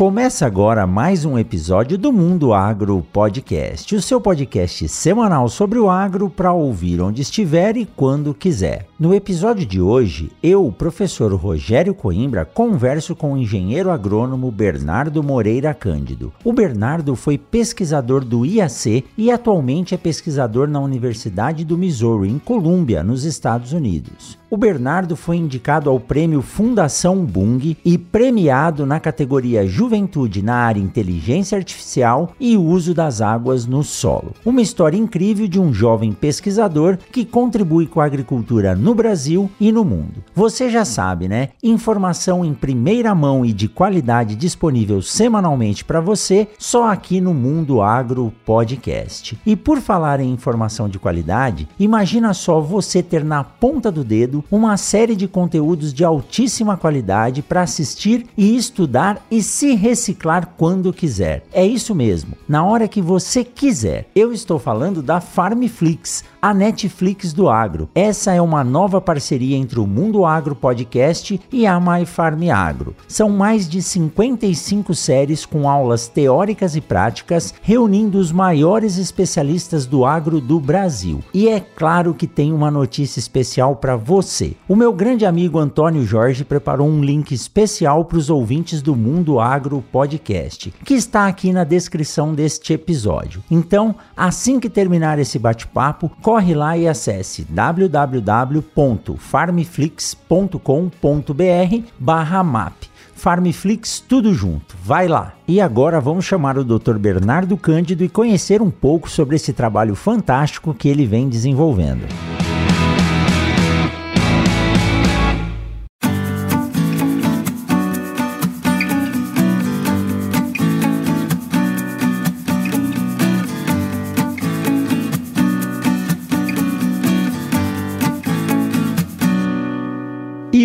Começa agora mais um episódio do Mundo Agro Podcast, o seu podcast semanal sobre o agro para ouvir onde estiver e quando quiser. No episódio de hoje, eu, professor Rogério Coimbra, converso com o engenheiro agrônomo Bernardo Moreira Cândido. O Bernardo foi pesquisador do IAC e atualmente é pesquisador na Universidade do Missouri, em Colômbia, nos Estados Unidos. O Bernardo foi indicado ao prêmio Fundação Bung e premiado na categoria Juventude na área Inteligência Artificial e Uso das Águas no Solo. Uma história incrível de um jovem pesquisador que contribui com a agricultura no Brasil e no mundo. Você já sabe, né? Informação em primeira mão e de qualidade disponível semanalmente para você só aqui no Mundo Agro Podcast. E por falar em informação de qualidade, imagina só você ter na ponta do dedo uma série de conteúdos de altíssima qualidade para assistir e estudar e se reciclar quando quiser. É isso mesmo, na hora que você quiser. Eu estou falando da Farmflix, a Netflix do agro. Essa é uma nova parceria entre o Mundo Agro Podcast e a My Farm Agro. São mais de 55 séries com aulas teóricas e práticas, reunindo os maiores especialistas do agro do Brasil. E é claro que tem uma notícia especial para você. O meu grande amigo Antônio Jorge preparou um link especial para os ouvintes do Mundo Agro Podcast, que está aqui na descrição deste episódio. Então, assim que terminar esse bate-papo, corre lá e acesse www.farmflix.com.br/map. Farmflix tudo junto. Vai lá. E agora vamos chamar o Dr. Bernardo Cândido e conhecer um pouco sobre esse trabalho fantástico que ele vem desenvolvendo.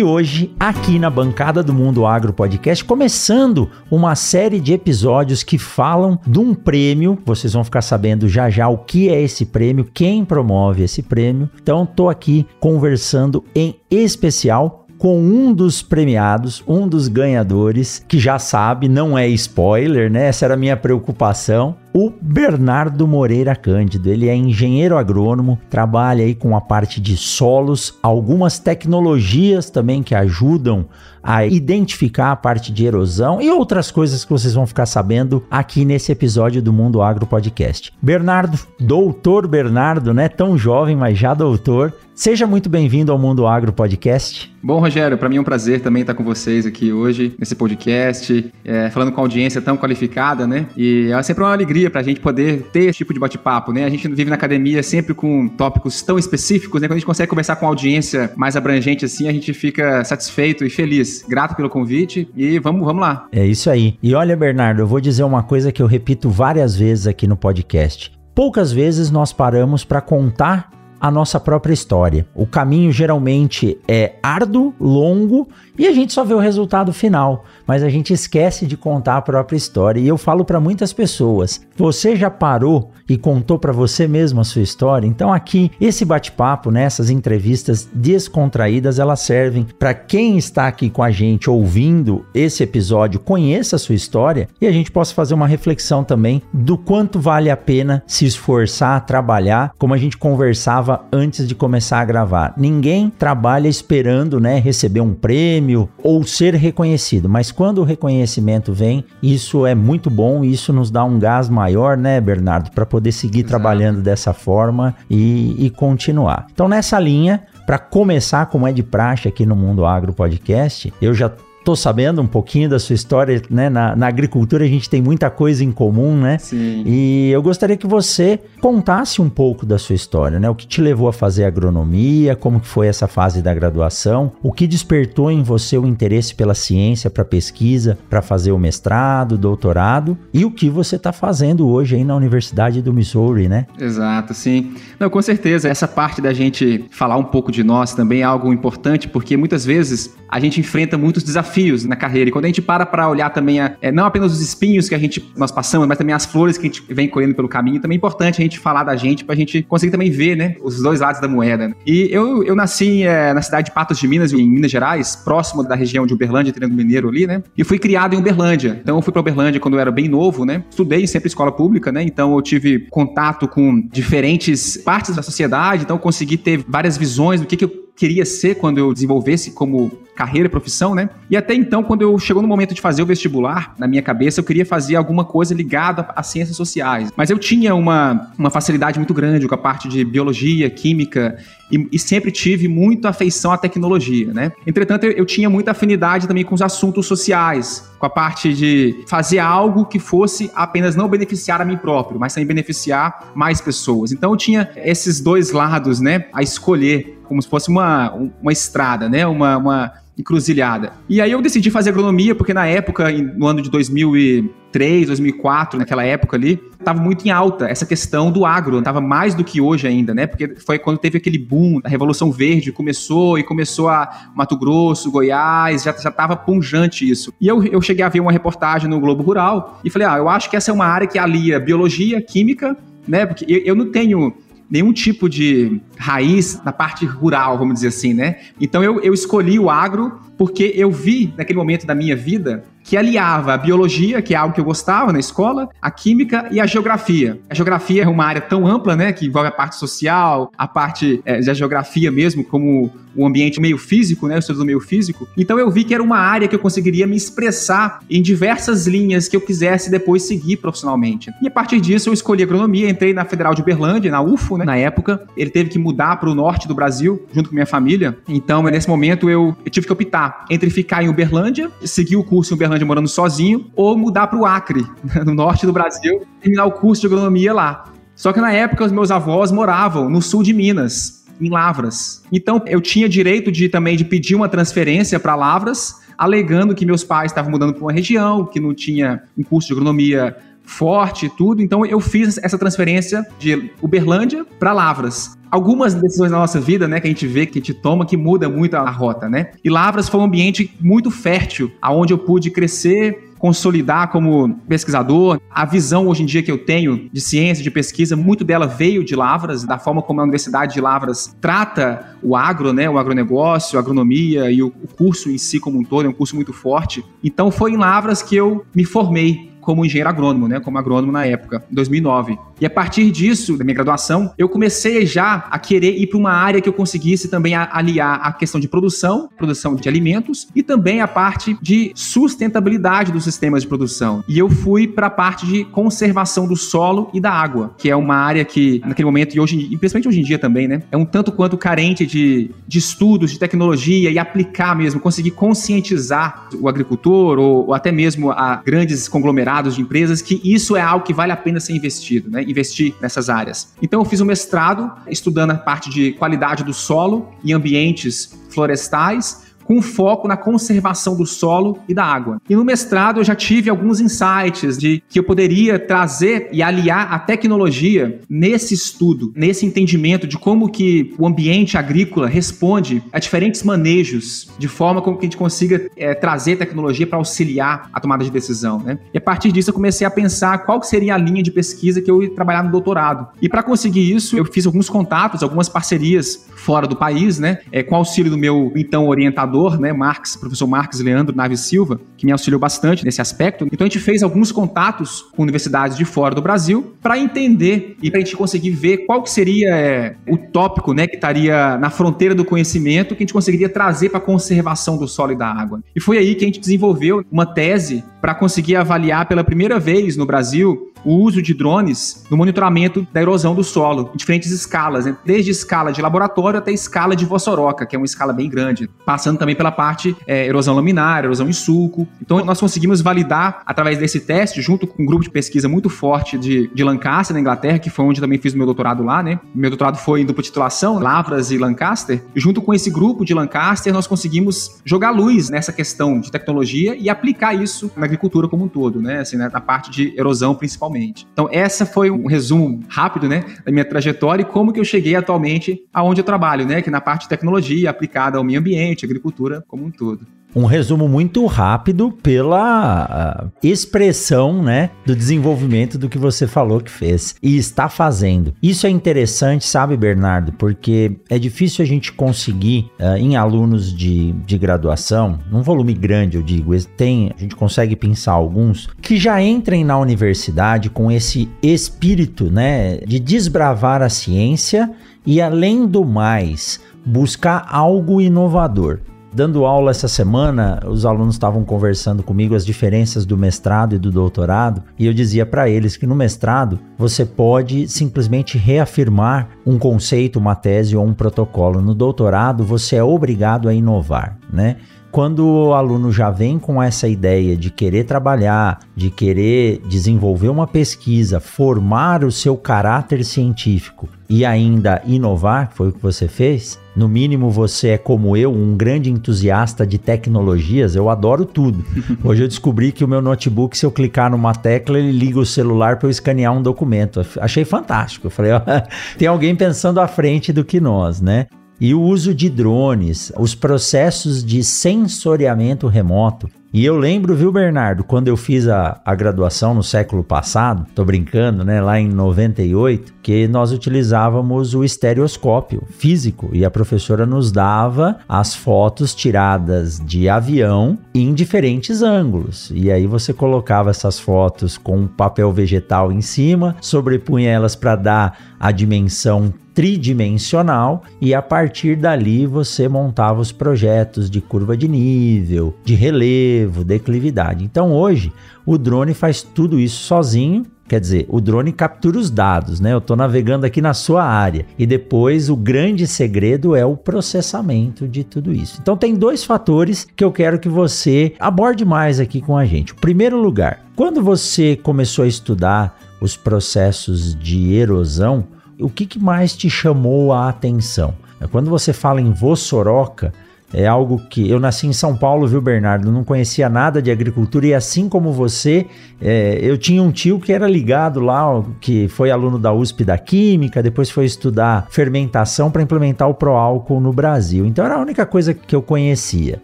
Hoje, aqui na bancada do Mundo Agro Podcast, começando uma série de episódios que falam de um prêmio. Vocês vão ficar sabendo já já o que é esse prêmio, quem promove esse prêmio. Então, estou aqui conversando em especial com um dos premiados, um dos ganhadores, que já sabe, não é spoiler, né? Essa era a minha preocupação o Bernardo Moreira Cândido. Ele é engenheiro agrônomo, trabalha aí com a parte de solos, algumas tecnologias também que ajudam a identificar a parte de erosão e outras coisas que vocês vão ficar sabendo aqui nesse episódio do Mundo Agro Podcast. Bernardo, doutor Bernardo, né? Tão jovem, mas já doutor. Seja muito bem-vindo ao Mundo Agro Podcast. Bom, Rogério, para mim é um prazer também estar com vocês aqui hoje nesse podcast, é, falando com audiência tão qualificada, né? E é sempre uma alegria para a gente poder ter esse tipo de bate-papo, né? A gente vive na academia sempre com tópicos tão específicos, né? Quando a gente consegue conversar com audiência mais abrangente assim, a gente fica satisfeito e feliz. Grato pelo convite e vamos, vamos lá. É isso aí. E olha, Bernardo, eu vou dizer uma coisa que eu repito várias vezes aqui no podcast. Poucas vezes nós paramos para contar a nossa própria história. O caminho geralmente é árduo, longo e a gente só vê o resultado final, mas a gente esquece de contar a própria história. E eu falo para muitas pessoas: você já parou e contou para você mesmo a sua história? Então aqui esse bate-papo, nessas né, entrevistas descontraídas, elas servem para quem está aqui com a gente ouvindo esse episódio conheça a sua história e a gente possa fazer uma reflexão também do quanto vale a pena se esforçar, trabalhar, como a gente conversava antes de começar a gravar. Ninguém trabalha esperando, né, receber um prêmio ou ser reconhecido, mas quando o reconhecimento vem, isso é muito bom isso nos dá um gás maior, né, Bernardo, para poder seguir Exato. trabalhando dessa forma e, e continuar. Então, nessa linha, para começar, como é de praxe aqui no Mundo Agro Podcast, eu já tô sabendo um pouquinho da sua história, né? Na, na, agricultura a gente tem muita coisa em comum, né? Sim. E eu gostaria que você contasse um pouco da sua história, né? O que te levou a fazer agronomia, como que foi essa fase da graduação, o que despertou em você o interesse pela ciência, para pesquisa, para fazer o mestrado, doutorado e o que você está fazendo hoje aí na Universidade do Missouri, né? Exato, sim. Não, com certeza, essa parte da gente falar um pouco de nós também é algo importante, porque muitas vezes a gente enfrenta muitos desafios desafios na carreira. E quando a gente para para olhar também, a, é, não apenas os espinhos que a gente nós passamos, mas também as flores que a gente vem colhendo pelo caminho, também é importante a gente falar da gente para a gente conseguir também ver, né, os dois lados da moeda. Né? E eu, eu nasci é, na cidade de Patos de Minas, em Minas Gerais, próximo da região de Uberlândia, Triângulo Mineiro ali, né? E fui criado em Uberlândia. Então eu fui para Uberlândia quando eu era bem novo, né? Estudei sempre escola pública, né? Então eu tive contato com diferentes partes da sociedade, então consegui ter várias visões do que, que eu queria ser quando eu desenvolvesse como carreira e profissão, né? E até então, quando eu chegou no momento de fazer o vestibular, na minha cabeça eu queria fazer alguma coisa ligada às ciências sociais. Mas eu tinha uma, uma facilidade muito grande com a parte de biologia, química e, e sempre tive muita afeição à tecnologia, né? Entretanto, eu, eu tinha muita afinidade também com os assuntos sociais, com a parte de fazer algo que fosse apenas não beneficiar a mim próprio, mas também beneficiar mais pessoas. Então eu tinha esses dois lados, né, a escolher, como se fosse uma, uma estrada, né, uma, uma encruzilhada. E aí eu decidi fazer agronomia, porque na época, no ano de 2003, 2004, naquela época ali, estava muito em alta essa questão do agro, estava mais do que hoje ainda, né? Porque foi quando teve aquele boom da Revolução Verde, começou e começou a Mato Grosso, Goiás, já estava punjante isso. E eu, eu cheguei a ver uma reportagem no Globo Rural e falei, ah, eu acho que essa é uma área que alia biologia, química, né? Porque eu, eu não tenho nenhum tipo de raiz na parte rural, vamos dizer assim, né? Então eu, eu escolhi o agro porque eu vi naquele momento da minha vida que aliava a biologia, que é algo que eu gostava na escola, a química e a geografia. A geografia é uma área tão ampla, né, que envolve a parte social, a parte é, da geografia mesmo, como o ambiente meio físico, né, o estudo do meio físico. Então eu vi que era uma área que eu conseguiria me expressar em diversas linhas que eu quisesse depois seguir profissionalmente. E a partir disso eu escolhi agronomia, entrei na Federal de Uberlândia, na UFO, né, na época. Ele teve que mudar para o norte do Brasil, junto com minha família. Então, nesse momento eu, eu tive que optar entre ficar em Uberlândia, seguir o curso em Uberlândia Uberlândia morando sozinho, ou mudar para o Acre, no norte do Brasil, terminar o curso de agronomia lá. Só que na época os meus avós moravam no sul de Minas, em Lavras. Então eu tinha direito de também de pedir uma transferência para Lavras, alegando que meus pais estavam mudando para uma região que não tinha um curso de agronomia forte e tudo. Então eu fiz essa transferência de Uberlândia para Lavras algumas decisões na nossa vida, né, que a gente vê, que a gente toma, que muda muito a rota, né? E Lavras foi um ambiente muito fértil, aonde eu pude crescer, consolidar como pesquisador. A visão hoje em dia que eu tenho de ciência, de pesquisa, muito dela veio de Lavras, da forma como a Universidade de Lavras trata o agro, né, o agronegócio, a agronomia e o curso em si como um todo, é um curso muito forte. Então foi em Lavras que eu me formei como engenheiro agrônomo, né, como agrônomo na época, em 2009. E a partir disso, da minha graduação, eu comecei já a querer ir para uma área que eu conseguisse também aliar a questão de produção, produção de alimentos e também a parte de sustentabilidade dos sistemas de produção. E eu fui para a parte de conservação do solo e da água, que é uma área que naquele momento e hoje, e principalmente hoje em dia também, né, é um tanto quanto carente de, de estudos, de tecnologia e aplicar mesmo, conseguir conscientizar o agricultor ou, ou até mesmo a grandes conglomerados dados de empresas que isso é algo que vale a pena ser investido, né? Investir nessas áreas. Então eu fiz um mestrado estudando a parte de qualidade do solo em ambientes florestais com foco na conservação do solo e da água. E no mestrado eu já tive alguns insights de que eu poderia trazer e aliar a tecnologia nesse estudo, nesse entendimento de como que o ambiente agrícola responde a diferentes manejos, de forma como que a gente consiga é, trazer tecnologia para auxiliar a tomada de decisão. Né? E a partir disso eu comecei a pensar qual seria a linha de pesquisa que eu ia trabalhar no doutorado. E para conseguir isso, eu fiz alguns contatos, algumas parcerias fora do país, né? É, com auxílio do meu então orientador orientador, né, Marx, professor Marcos Leandro Naves Silva, que me auxiliou bastante nesse aspecto. Então a gente fez alguns contatos com universidades de fora do Brasil para entender e para a gente conseguir ver qual que seria é, o tópico, né, que estaria na fronteira do conhecimento que a gente conseguiria trazer para a conservação do solo e da água. E foi aí que a gente desenvolveu uma tese para conseguir avaliar pela primeira vez no Brasil o uso de drones no monitoramento da erosão do solo, em diferentes escalas, né? desde escala de laboratório até escala de Vossoroca, que é uma escala bem grande, passando também pela parte é, erosão laminar, erosão em sulco. Então, nós conseguimos validar, através desse teste, junto com um grupo de pesquisa muito forte de, de Lancaster, na Inglaterra, que foi onde também fiz meu doutorado lá, né? Meu doutorado foi em dupla titulação, Lavras e Lancaster. E junto com esse grupo de Lancaster, nós conseguimos jogar luz nessa questão de tecnologia e aplicar isso na agricultura como um todo, né? Assim, né? na parte de erosão, principalmente atualmente. Então, essa foi um resumo rápido, né, da minha trajetória e como que eu cheguei atualmente aonde eu trabalho, né, que na parte de tecnologia aplicada ao meio ambiente, agricultura como um todo. Um resumo muito rápido pela expressão, né, do desenvolvimento do que você falou que fez e está fazendo. Isso é interessante, sabe, Bernardo, porque é difícil a gente conseguir uh, em alunos de, de graduação, num volume grande, eu digo, tem, a gente consegue pensar alguns que já entrem na universidade com esse espírito, né, de desbravar a ciência e além do mais, buscar algo inovador. Dando aula essa semana, os alunos estavam conversando comigo as diferenças do mestrado e do doutorado, e eu dizia para eles que no mestrado você pode simplesmente reafirmar um conceito, uma tese ou um protocolo. No doutorado você é obrigado a inovar, né? Quando o aluno já vem com essa ideia de querer trabalhar, de querer desenvolver uma pesquisa, formar o seu caráter científico e ainda inovar, foi o que você fez, no mínimo você é como eu, um grande entusiasta de tecnologias, eu adoro tudo. Hoje eu descobri que o meu notebook, se eu clicar numa tecla, ele liga o celular para eu escanear um documento. Achei fantástico. Eu falei, ó, tem alguém pensando à frente do que nós, né? E o uso de drones, os processos de sensoriamento remoto. E eu lembro, viu, Bernardo, quando eu fiz a, a graduação no século passado, tô brincando, né, lá em 98, que nós utilizávamos o estereoscópio físico e a professora nos dava as fotos tiradas de avião em diferentes ângulos. E aí você colocava essas fotos com papel vegetal em cima, sobrepunha elas para dar a dimensão tridimensional e a partir dali você montava os projetos de curva de nível, de relevo, declividade. Então hoje o drone faz tudo isso sozinho. Quer dizer, o drone captura os dados, né? Eu estou navegando aqui na sua área. E depois o grande segredo é o processamento de tudo isso. Então tem dois fatores que eu quero que você aborde mais aqui com a gente. O primeiro lugar, quando você começou a estudar os processos de erosão, o que, que mais te chamou a atenção? Quando você fala em Vossoroca, é algo que eu nasci em São Paulo, viu, Bernardo? Não conhecia nada de agricultura e assim como você, é, eu tinha um tio que era ligado lá, que foi aluno da USP da Química, depois foi estudar fermentação para implementar o proálcool no Brasil. Então era a única coisa que eu conhecia.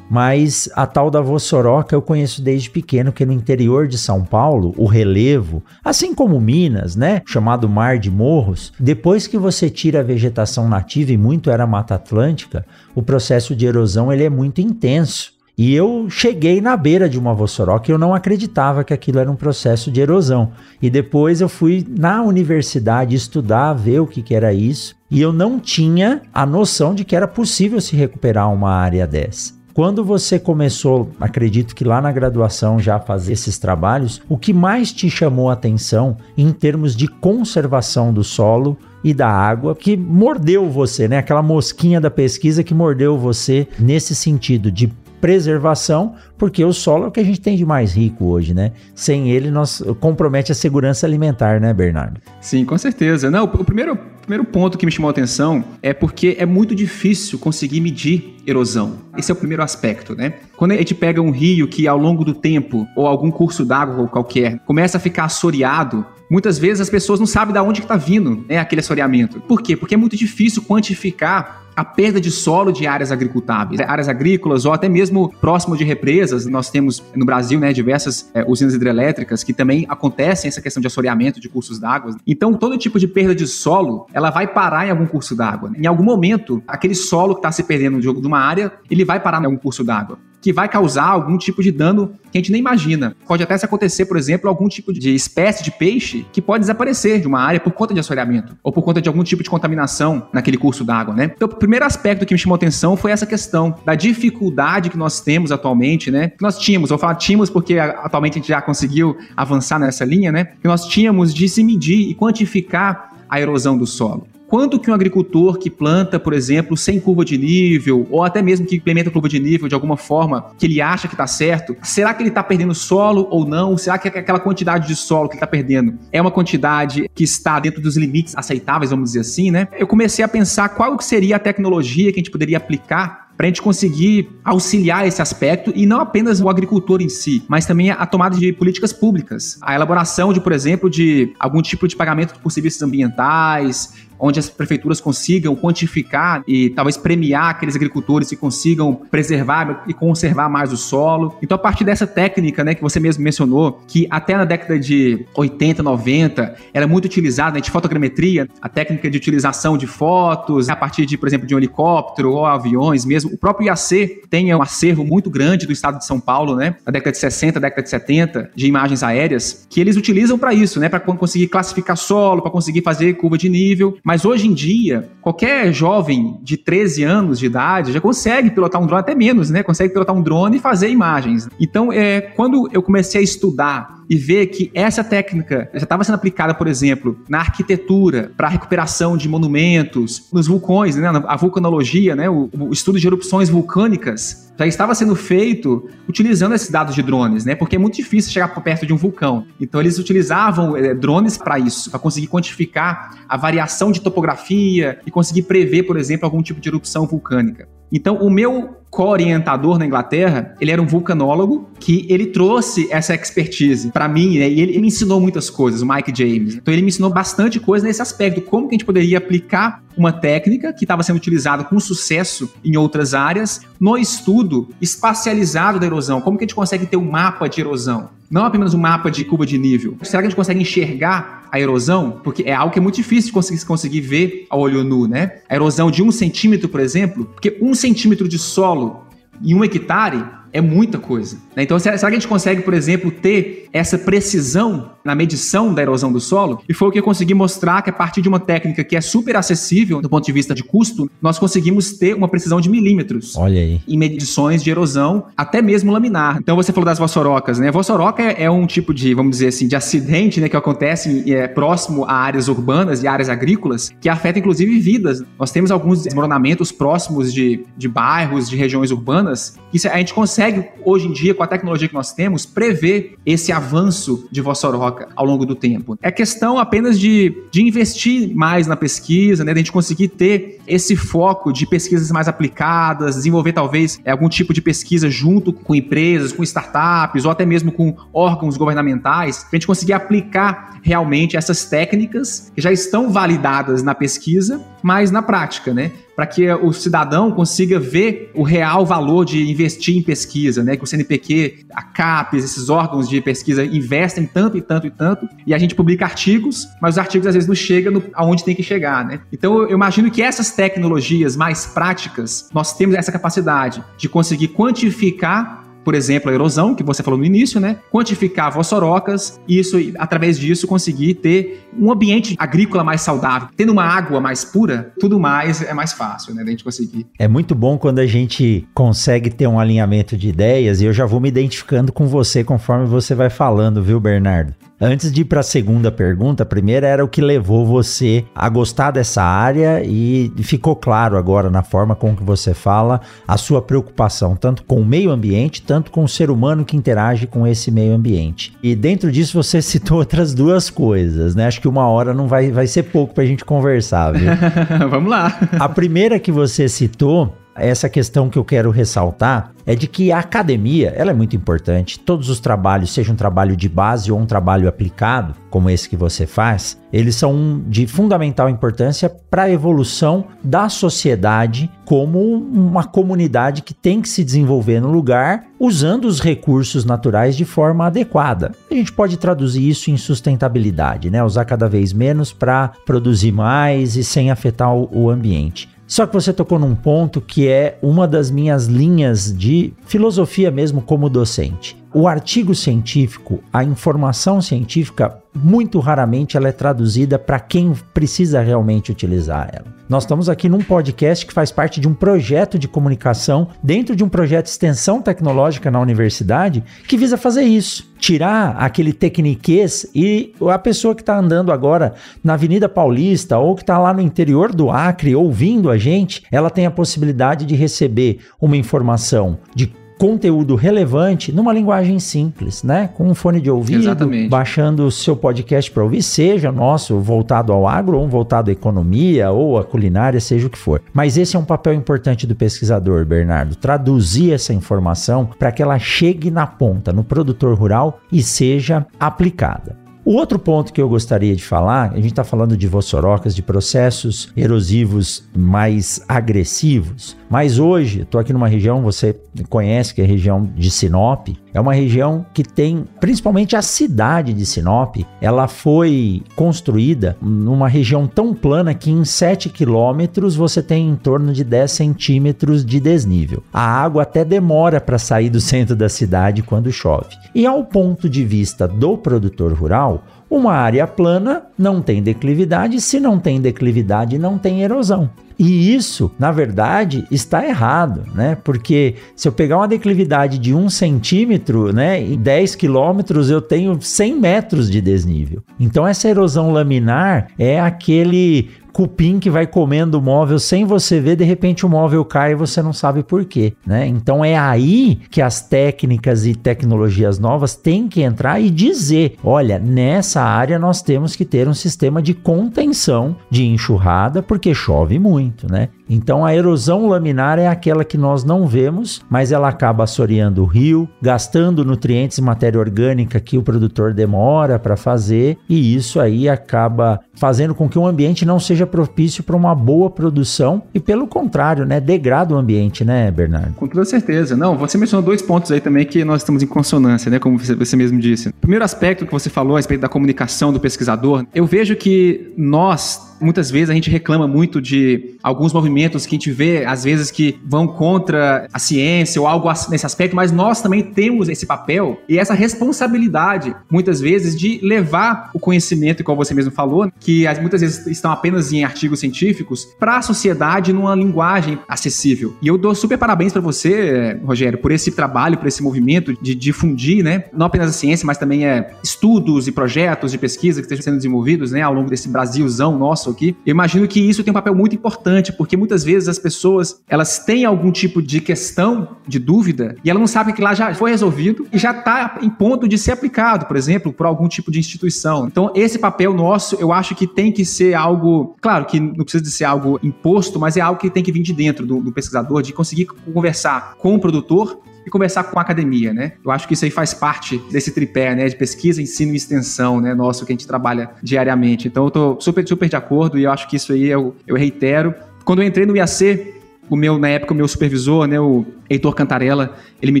Mas a tal da vossoroca eu conheço desde pequeno, que no interior de São Paulo, o relevo, assim como Minas, né, chamado Mar de Morros, depois que você tira a vegetação nativa e muito era Mata Atlântica, o processo de erosão ele é muito intenso. E eu cheguei na beira de uma vossoroca e eu não acreditava que aquilo era um processo de erosão. E depois eu fui na universidade estudar, ver o que, que era isso. E eu não tinha a noção de que era possível se recuperar uma área dessa. Quando você começou, acredito que lá na graduação já fazer esses trabalhos, o que mais te chamou a atenção em termos de conservação do solo e da água que mordeu você, né? Aquela mosquinha da pesquisa que mordeu você nesse sentido de preservação, porque o solo é o que a gente tem de mais rico hoje, né? Sem ele, nós compromete a segurança alimentar, né, Bernardo? Sim, com certeza. Não, o primeiro primeiro ponto que me chamou a atenção é porque é muito difícil conseguir medir erosão. Esse é o primeiro aspecto, né? Quando a gente pega um rio que ao longo do tempo, ou algum curso d'água qualquer, começa a ficar assoreado, muitas vezes as pessoas não sabem de onde está vindo né, aquele assoreamento. Por quê? Porque é muito difícil quantificar a perda de solo de áreas agricultáveis, áreas agrícolas ou até mesmo próximo de represas. Nós temos no Brasil né, diversas é, usinas hidrelétricas que também acontecem essa questão de assoreamento de cursos d'água. Então, todo tipo de perda de solo, ela vai parar em algum curso d'água. Em algum momento, aquele solo que está se perdendo de uma área, ele vai parar em algum curso d'água que vai causar algum tipo de dano que a gente nem imagina. Pode até se acontecer, por exemplo, algum tipo de espécie de peixe que pode desaparecer de uma área por conta de assoreamento ou por conta de algum tipo de contaminação naquele curso d'água, né? Então, o primeiro aspecto que me chamou atenção foi essa questão da dificuldade que nós temos atualmente, né? Que nós tínhamos, vou falar tínhamos porque atualmente a gente já conseguiu avançar nessa linha, né? Que nós tínhamos de se medir e quantificar a erosão do solo. Quanto que um agricultor que planta, por exemplo, sem curva de nível, ou até mesmo que implementa curva de nível de alguma forma que ele acha que está certo, será que ele está perdendo solo ou não? Será que aquela quantidade de solo que ele está perdendo é uma quantidade que está dentro dos limites aceitáveis, vamos dizer assim, né? Eu comecei a pensar qual seria a tecnologia que a gente poderia aplicar para a gente conseguir auxiliar esse aspecto e não apenas o agricultor em si, mas também a tomada de políticas públicas, a elaboração de, por exemplo, de algum tipo de pagamento por serviços ambientais, onde as prefeituras consigam quantificar e talvez premiar aqueles agricultores que consigam preservar e conservar mais o solo. Então, a partir dessa técnica, né, que você mesmo mencionou, que até na década de 80, 90 era muito utilizada né, de fotogrametria, a técnica de utilização de fotos a partir de, por exemplo, de um helicóptero ou aviões mesmo. O próprio IAC tem um acervo muito grande do estado de São Paulo, né, na década de 60, década de 70, de imagens aéreas, que eles utilizam para isso, né, para conseguir classificar solo, para conseguir fazer curva de nível. Mas hoje em dia, qualquer jovem de 13 anos de idade já consegue pilotar um drone, até menos, né? Consegue pilotar um drone e fazer imagens. Então, é, quando eu comecei a estudar e ver que essa técnica já estava sendo aplicada, por exemplo, na arquitetura, para recuperação de monumentos, nos vulcões, né? a vulcanologia, né? o, o estudo de erupções vulcânicas, já estava sendo feito utilizando esses dados de drones, né? Porque é muito difícil chegar perto de um vulcão. Então eles utilizavam é, drones para isso, para conseguir quantificar a variação de topografia e conseguir prever, por exemplo, algum tipo de erupção vulcânica. Então, o meu co-orientador na Inglaterra, ele era um vulcanólogo que ele trouxe essa expertise para mim, né? E ele, me ensinou muitas coisas, o Mike James. Então, ele me ensinou bastante coisa nesse aspecto, como que a gente poderia aplicar uma técnica que estava sendo utilizada com sucesso em outras áreas no estudo espacializado da erosão. Como que a gente consegue ter um mapa de erosão? Não apenas um mapa de curva de nível. Será que a gente consegue enxergar a erosão? Porque é algo que é muito difícil de conseguir, conseguir ver a olho nu, né? A erosão de um centímetro, por exemplo, porque um centímetro de solo em um hectare é muita coisa. Né? Então, será que a gente consegue, por exemplo, ter essa precisão na medição da erosão do solo? E foi o que eu consegui mostrar que a partir de uma técnica que é super acessível do ponto de vista de custo, nós conseguimos ter uma precisão de milímetros. Olha aí. Em medições de erosão, até mesmo laminar. Então, você falou das vossorocas, né? A vossoroca é, é um tipo de, vamos dizer assim, de acidente, né, que acontece é, próximo a áreas urbanas e áreas agrícolas, que afeta inclusive vidas. Nós temos alguns desmoronamentos próximos de, de bairros, de regiões urbanas, que a gente consegue consegue, hoje em dia, com a tecnologia que nós temos, prever esse avanço de Vossoroca ao longo do tempo. É questão apenas de, de investir mais na pesquisa, né, de a gente conseguir ter esse foco de pesquisas mais aplicadas, desenvolver talvez é, algum tipo de pesquisa junto com empresas, com startups ou até mesmo com órgãos governamentais, para a gente conseguir aplicar realmente essas técnicas que já estão validadas na pesquisa, mas na prática, né? Para que o cidadão consiga ver o real valor de investir em pesquisa, né? Que o CNPq, a CAPES, esses órgãos de pesquisa investem tanto e tanto e tanto, e a gente publica artigos, mas os artigos às vezes não chegam aonde tem que chegar, né? Então eu imagino que essas tecnologias mais práticas, nós temos essa capacidade de conseguir quantificar por exemplo, a erosão, que você falou no início, né? Quantificar vossorocas e isso, através disso, conseguir ter um ambiente agrícola mais saudável. Tendo uma água mais pura, tudo mais é mais fácil, né? Da gente conseguir. É muito bom quando a gente consegue ter um alinhamento de ideias e eu já vou me identificando com você conforme você vai falando, viu, Bernardo? Antes de ir para a segunda pergunta, a primeira era o que levou você a gostar dessa área e ficou claro agora na forma com que você fala a sua preocupação tanto com o meio ambiente, tanto com o ser humano que interage com esse meio ambiente. E dentro disso você citou outras duas coisas, né? Acho que uma hora não vai, vai ser pouco para a gente conversar, viu? Vamos lá. A primeira que você citou essa questão que eu quero ressaltar é de que a academia ela é muito importante. Todos os trabalhos, seja um trabalho de base ou um trabalho aplicado, como esse que você faz, eles são de fundamental importância para a evolução da sociedade como uma comunidade que tem que se desenvolver no lugar usando os recursos naturais de forma adequada. A gente pode traduzir isso em sustentabilidade, né? Usar cada vez menos para produzir mais e sem afetar o ambiente. Só que você tocou num ponto que é uma das minhas linhas de filosofia mesmo como docente. O artigo científico, a informação científica, muito raramente ela é traduzida para quem precisa realmente utilizar ela. Nós estamos aqui num podcast que faz parte de um projeto de comunicação dentro de um projeto de extensão tecnológica na universidade que visa fazer isso. Tirar aquele tecniquez e a pessoa que está andando agora na Avenida Paulista ou que está lá no interior do Acre ouvindo a gente, ela tem a possibilidade de receber uma informação de conteúdo relevante numa linguagem simples, né? Com um fone de ouvido, Exatamente. baixando o seu podcast para ouvir, seja nosso voltado ao agro ou voltado à economia ou à culinária, seja o que for. Mas esse é um papel importante do pesquisador, Bernardo, traduzir essa informação para que ela chegue na ponta, no produtor rural e seja aplicada. O outro ponto que eu gostaria de falar, a gente está falando de vossorocas, de processos erosivos mais agressivos, mas hoje, estou aqui numa região, você conhece que é a região de Sinop, é uma região que tem, principalmente a cidade de Sinop, ela foi construída numa região tão plana que em 7 quilômetros você tem em torno de 10 centímetros de desnível. A água até demora para sair do centro da cidade quando chove. E ao ponto de vista do produtor rural, uma área plana não tem declividade, se não tem declividade, não tem erosão. E isso, na verdade, está errado, né? Porque se eu pegar uma declividade de um centímetro, né, em 10 quilômetros, eu tenho 100 metros de desnível. Então, essa erosão laminar é aquele cupim que vai comendo o móvel sem você ver, de repente o móvel cai e você não sabe por quê, né? Então é aí que as técnicas e tecnologias novas têm que entrar e dizer, olha, nessa área nós temos que ter um sistema de contenção de enxurrada porque chove muito, né? Então a erosão laminar é aquela que nós não vemos, mas ela acaba assoreando o rio, gastando nutrientes e matéria orgânica que o produtor demora para fazer, e isso aí acaba fazendo com que o ambiente não seja propício para uma boa produção e pelo contrário, né, degrada o ambiente, né, Bernardo? Com toda certeza. Não, você mencionou dois pontos aí também que nós estamos em consonância, né, como você mesmo disse. Primeiro aspecto que você falou a respeito da comunicação do pesquisador, eu vejo que nós muitas vezes a gente reclama muito de alguns movimentos que a gente vê, às vezes, que vão contra a ciência ou algo nesse aspecto, mas nós também temos esse papel e essa responsabilidade, muitas vezes, de levar o conhecimento, como você mesmo falou, que muitas vezes estão apenas em artigos científicos, para a sociedade numa linguagem acessível. E eu dou super parabéns para você, Rogério, por esse trabalho, por esse movimento de difundir, né, não apenas a ciência, mas também é, estudos e projetos de pesquisa que estejam sendo desenvolvidos né, ao longo desse Brasilzão nosso aqui, eu imagino que isso tem um papel muito importante, porque muitas vezes as pessoas, elas têm algum tipo de questão, de dúvida, e ela não sabe que lá já foi resolvido e já está em ponto de ser aplicado, por exemplo, por algum tipo de instituição. Então, esse papel nosso, eu acho que tem que ser algo, claro que não precisa de ser algo imposto, mas é algo que tem que vir de dentro do, do pesquisador, de conseguir conversar com o produtor e conversar com a academia, né? Eu acho que isso aí faz parte desse tripé, né, de pesquisa, ensino e extensão, né, nosso que a gente trabalha diariamente. Então eu tô super, super de acordo e eu acho que isso aí eu, eu reitero. Quando eu entrei no IAC, o meu, na época, o meu supervisor, né, o Heitor Cantarella, ele me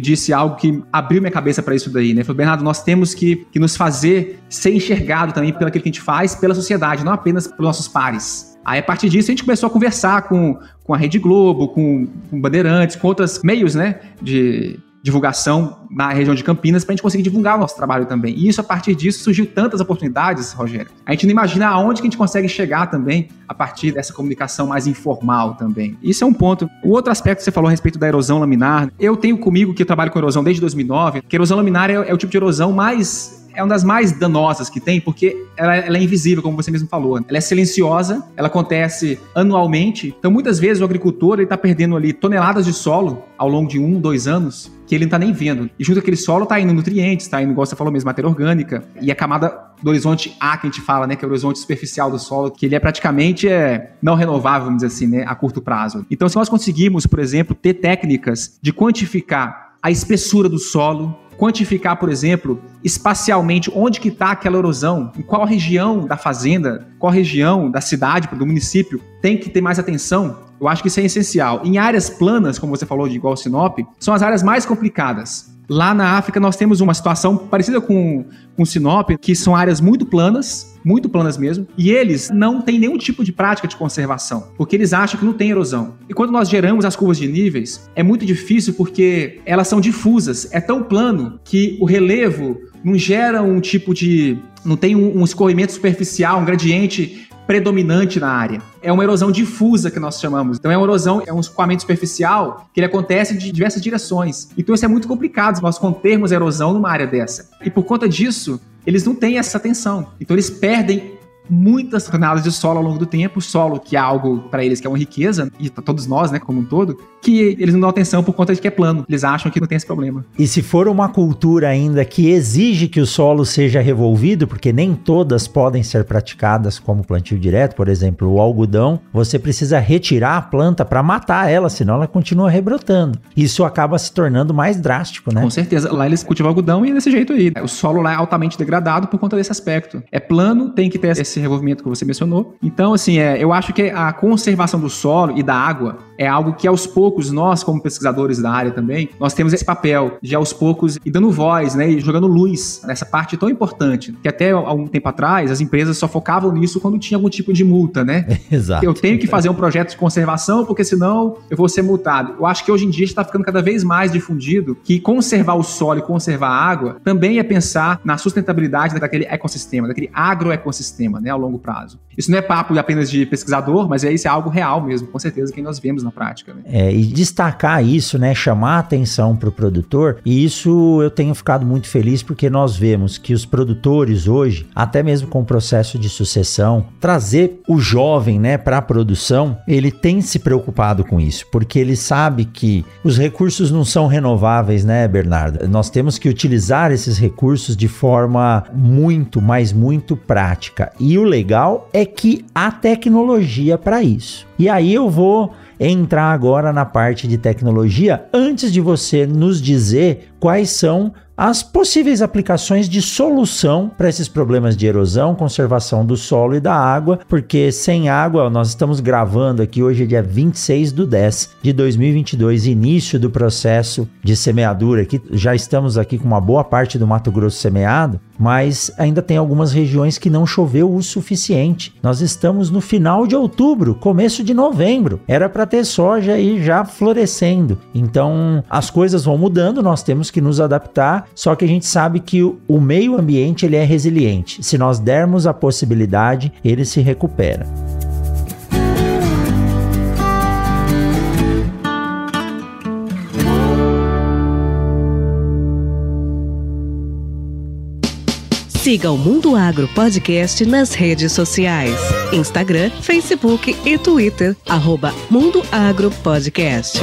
disse algo que abriu minha cabeça para isso daí, né? Ele falou, Bernardo, nós temos que, que nos fazer ser enxergado também pelo que a gente faz, pela sociedade, não apenas pelos nossos pares. Aí, a partir disso, a gente começou a conversar com, com a Rede Globo, com, com Bandeirantes, com outros meios, né, de divulgação na região de Campinas para a gente conseguir divulgar o nosso trabalho também. E isso, a partir disso, surgiu tantas oportunidades, Rogério. A gente não imagina aonde que a gente consegue chegar também a partir dessa comunicação mais informal também. Isso é um ponto. O outro aspecto que você falou a respeito da erosão laminar, eu tenho comigo que eu trabalho com erosão desde 2009, que erosão laminar é, é o tipo de erosão mais é uma das mais danosas que tem, porque ela, ela, é invisível, como você mesmo falou. Ela é silenciosa, ela acontece anualmente. Então, muitas vezes, o agricultor está perdendo ali toneladas de solo ao longo de um, dois anos, que ele não está nem vendo. E junto aquele solo está indo nutrientes, está indo, igual você falou mesmo, matéria orgânica. E a camada do horizonte A que a gente fala, né, que é o horizonte superficial do solo, que ele é praticamente é, não renovável, vamos dizer assim, né, a curto prazo. Então, se nós conseguirmos, por exemplo, ter técnicas de quantificar a espessura do solo, quantificar, por exemplo, espacialmente onde que está aquela erosão, em qual região da fazenda, qual região da cidade, do município tem que ter mais atenção. Eu acho que isso é essencial. Em áreas planas, como você falou de igual Sinop, são as áreas mais complicadas. Lá na África nós temos uma situação parecida com, com Sinop, que são áreas muito planas, muito planas mesmo, e eles não têm nenhum tipo de prática de conservação, porque eles acham que não tem erosão. E quando nós geramos as curvas de níveis, é muito difícil porque elas são difusas, é tão plano que o relevo não gera um tipo de. não tem um, um escorrimento superficial, um gradiente predominante na área. É uma erosão difusa que nós chamamos. Então é uma erosão, é um escoamento superficial que ele acontece de diversas direções. Então isso é muito complicado nós contermos erosão numa área dessa. E por conta disso, eles não têm essa atenção. Então eles perdem muitas toneladas de solo ao longo do tempo, solo que é algo para eles que é uma riqueza, e para todos nós, né, como um todo, que eles não dão atenção por conta de que é plano. Eles acham que não tem esse problema. E se for uma cultura ainda que exige que o solo seja revolvido, porque nem todas podem ser praticadas como plantio direto, por exemplo, o algodão, você precisa retirar a planta para matar ela, senão ela continua rebrotando. Isso acaba se tornando mais drástico, né? Com certeza. Lá eles cultivam algodão e é desse jeito aí. O solo lá é altamente degradado por conta desse aspecto. É plano, tem que ter esse revolvimento que você mencionou. Então, assim, é, eu acho que a conservação do solo e da água é algo que aos poucos nós, como pesquisadores da área também, nós temos esse papel de aos poucos ir dando voz, né, e jogando luz nessa parte tão importante, que até algum tempo atrás as empresas só focavam nisso quando tinha algum tipo de multa, né? Exato. Eu tenho que fazer um projeto de conservação porque senão eu vou ser multado. Eu acho que hoje em dia está ficando cada vez mais difundido que conservar o solo e conservar a água também é pensar na sustentabilidade daquele ecossistema, daquele agroecossistema, né, ao longo prazo. Isso não é papo apenas de pesquisador, mas é isso é algo real mesmo, com certeza que nós vemos na prática. Né? É, e destacar isso, né, chamar atenção para o produtor, e isso eu tenho ficado muito feliz porque nós vemos que os produtores hoje, até mesmo com o processo de sucessão, trazer o jovem, né, para a produção, ele tem se preocupado com isso, porque ele sabe que os recursos não são renováveis, né, Bernardo? Nós temos que utilizar esses recursos de forma muito, mas muito prática. E o legal é que há tecnologia para isso. E aí eu vou entrar agora na parte de tecnologia antes de você nos dizer quais são as possíveis aplicações de solução para esses problemas de erosão, conservação do solo e da água, porque sem água, nós estamos gravando aqui hoje é dia 26 do 10 de 2022, início do processo de semeadura, que já estamos aqui com uma boa parte do Mato Grosso semeado, mas ainda tem algumas regiões que não choveu o suficiente. Nós estamos no final de outubro, começo de novembro. Era para ter soja aí já florescendo. Então, as coisas vão mudando, nós temos que nos adaptar, só que a gente sabe que o meio ambiente ele é resiliente. Se nós dermos a possibilidade, ele se recupera. Siga o Mundo Agro Podcast nas redes sociais: Instagram, Facebook e Twitter. Arroba Mundo Agro Podcast.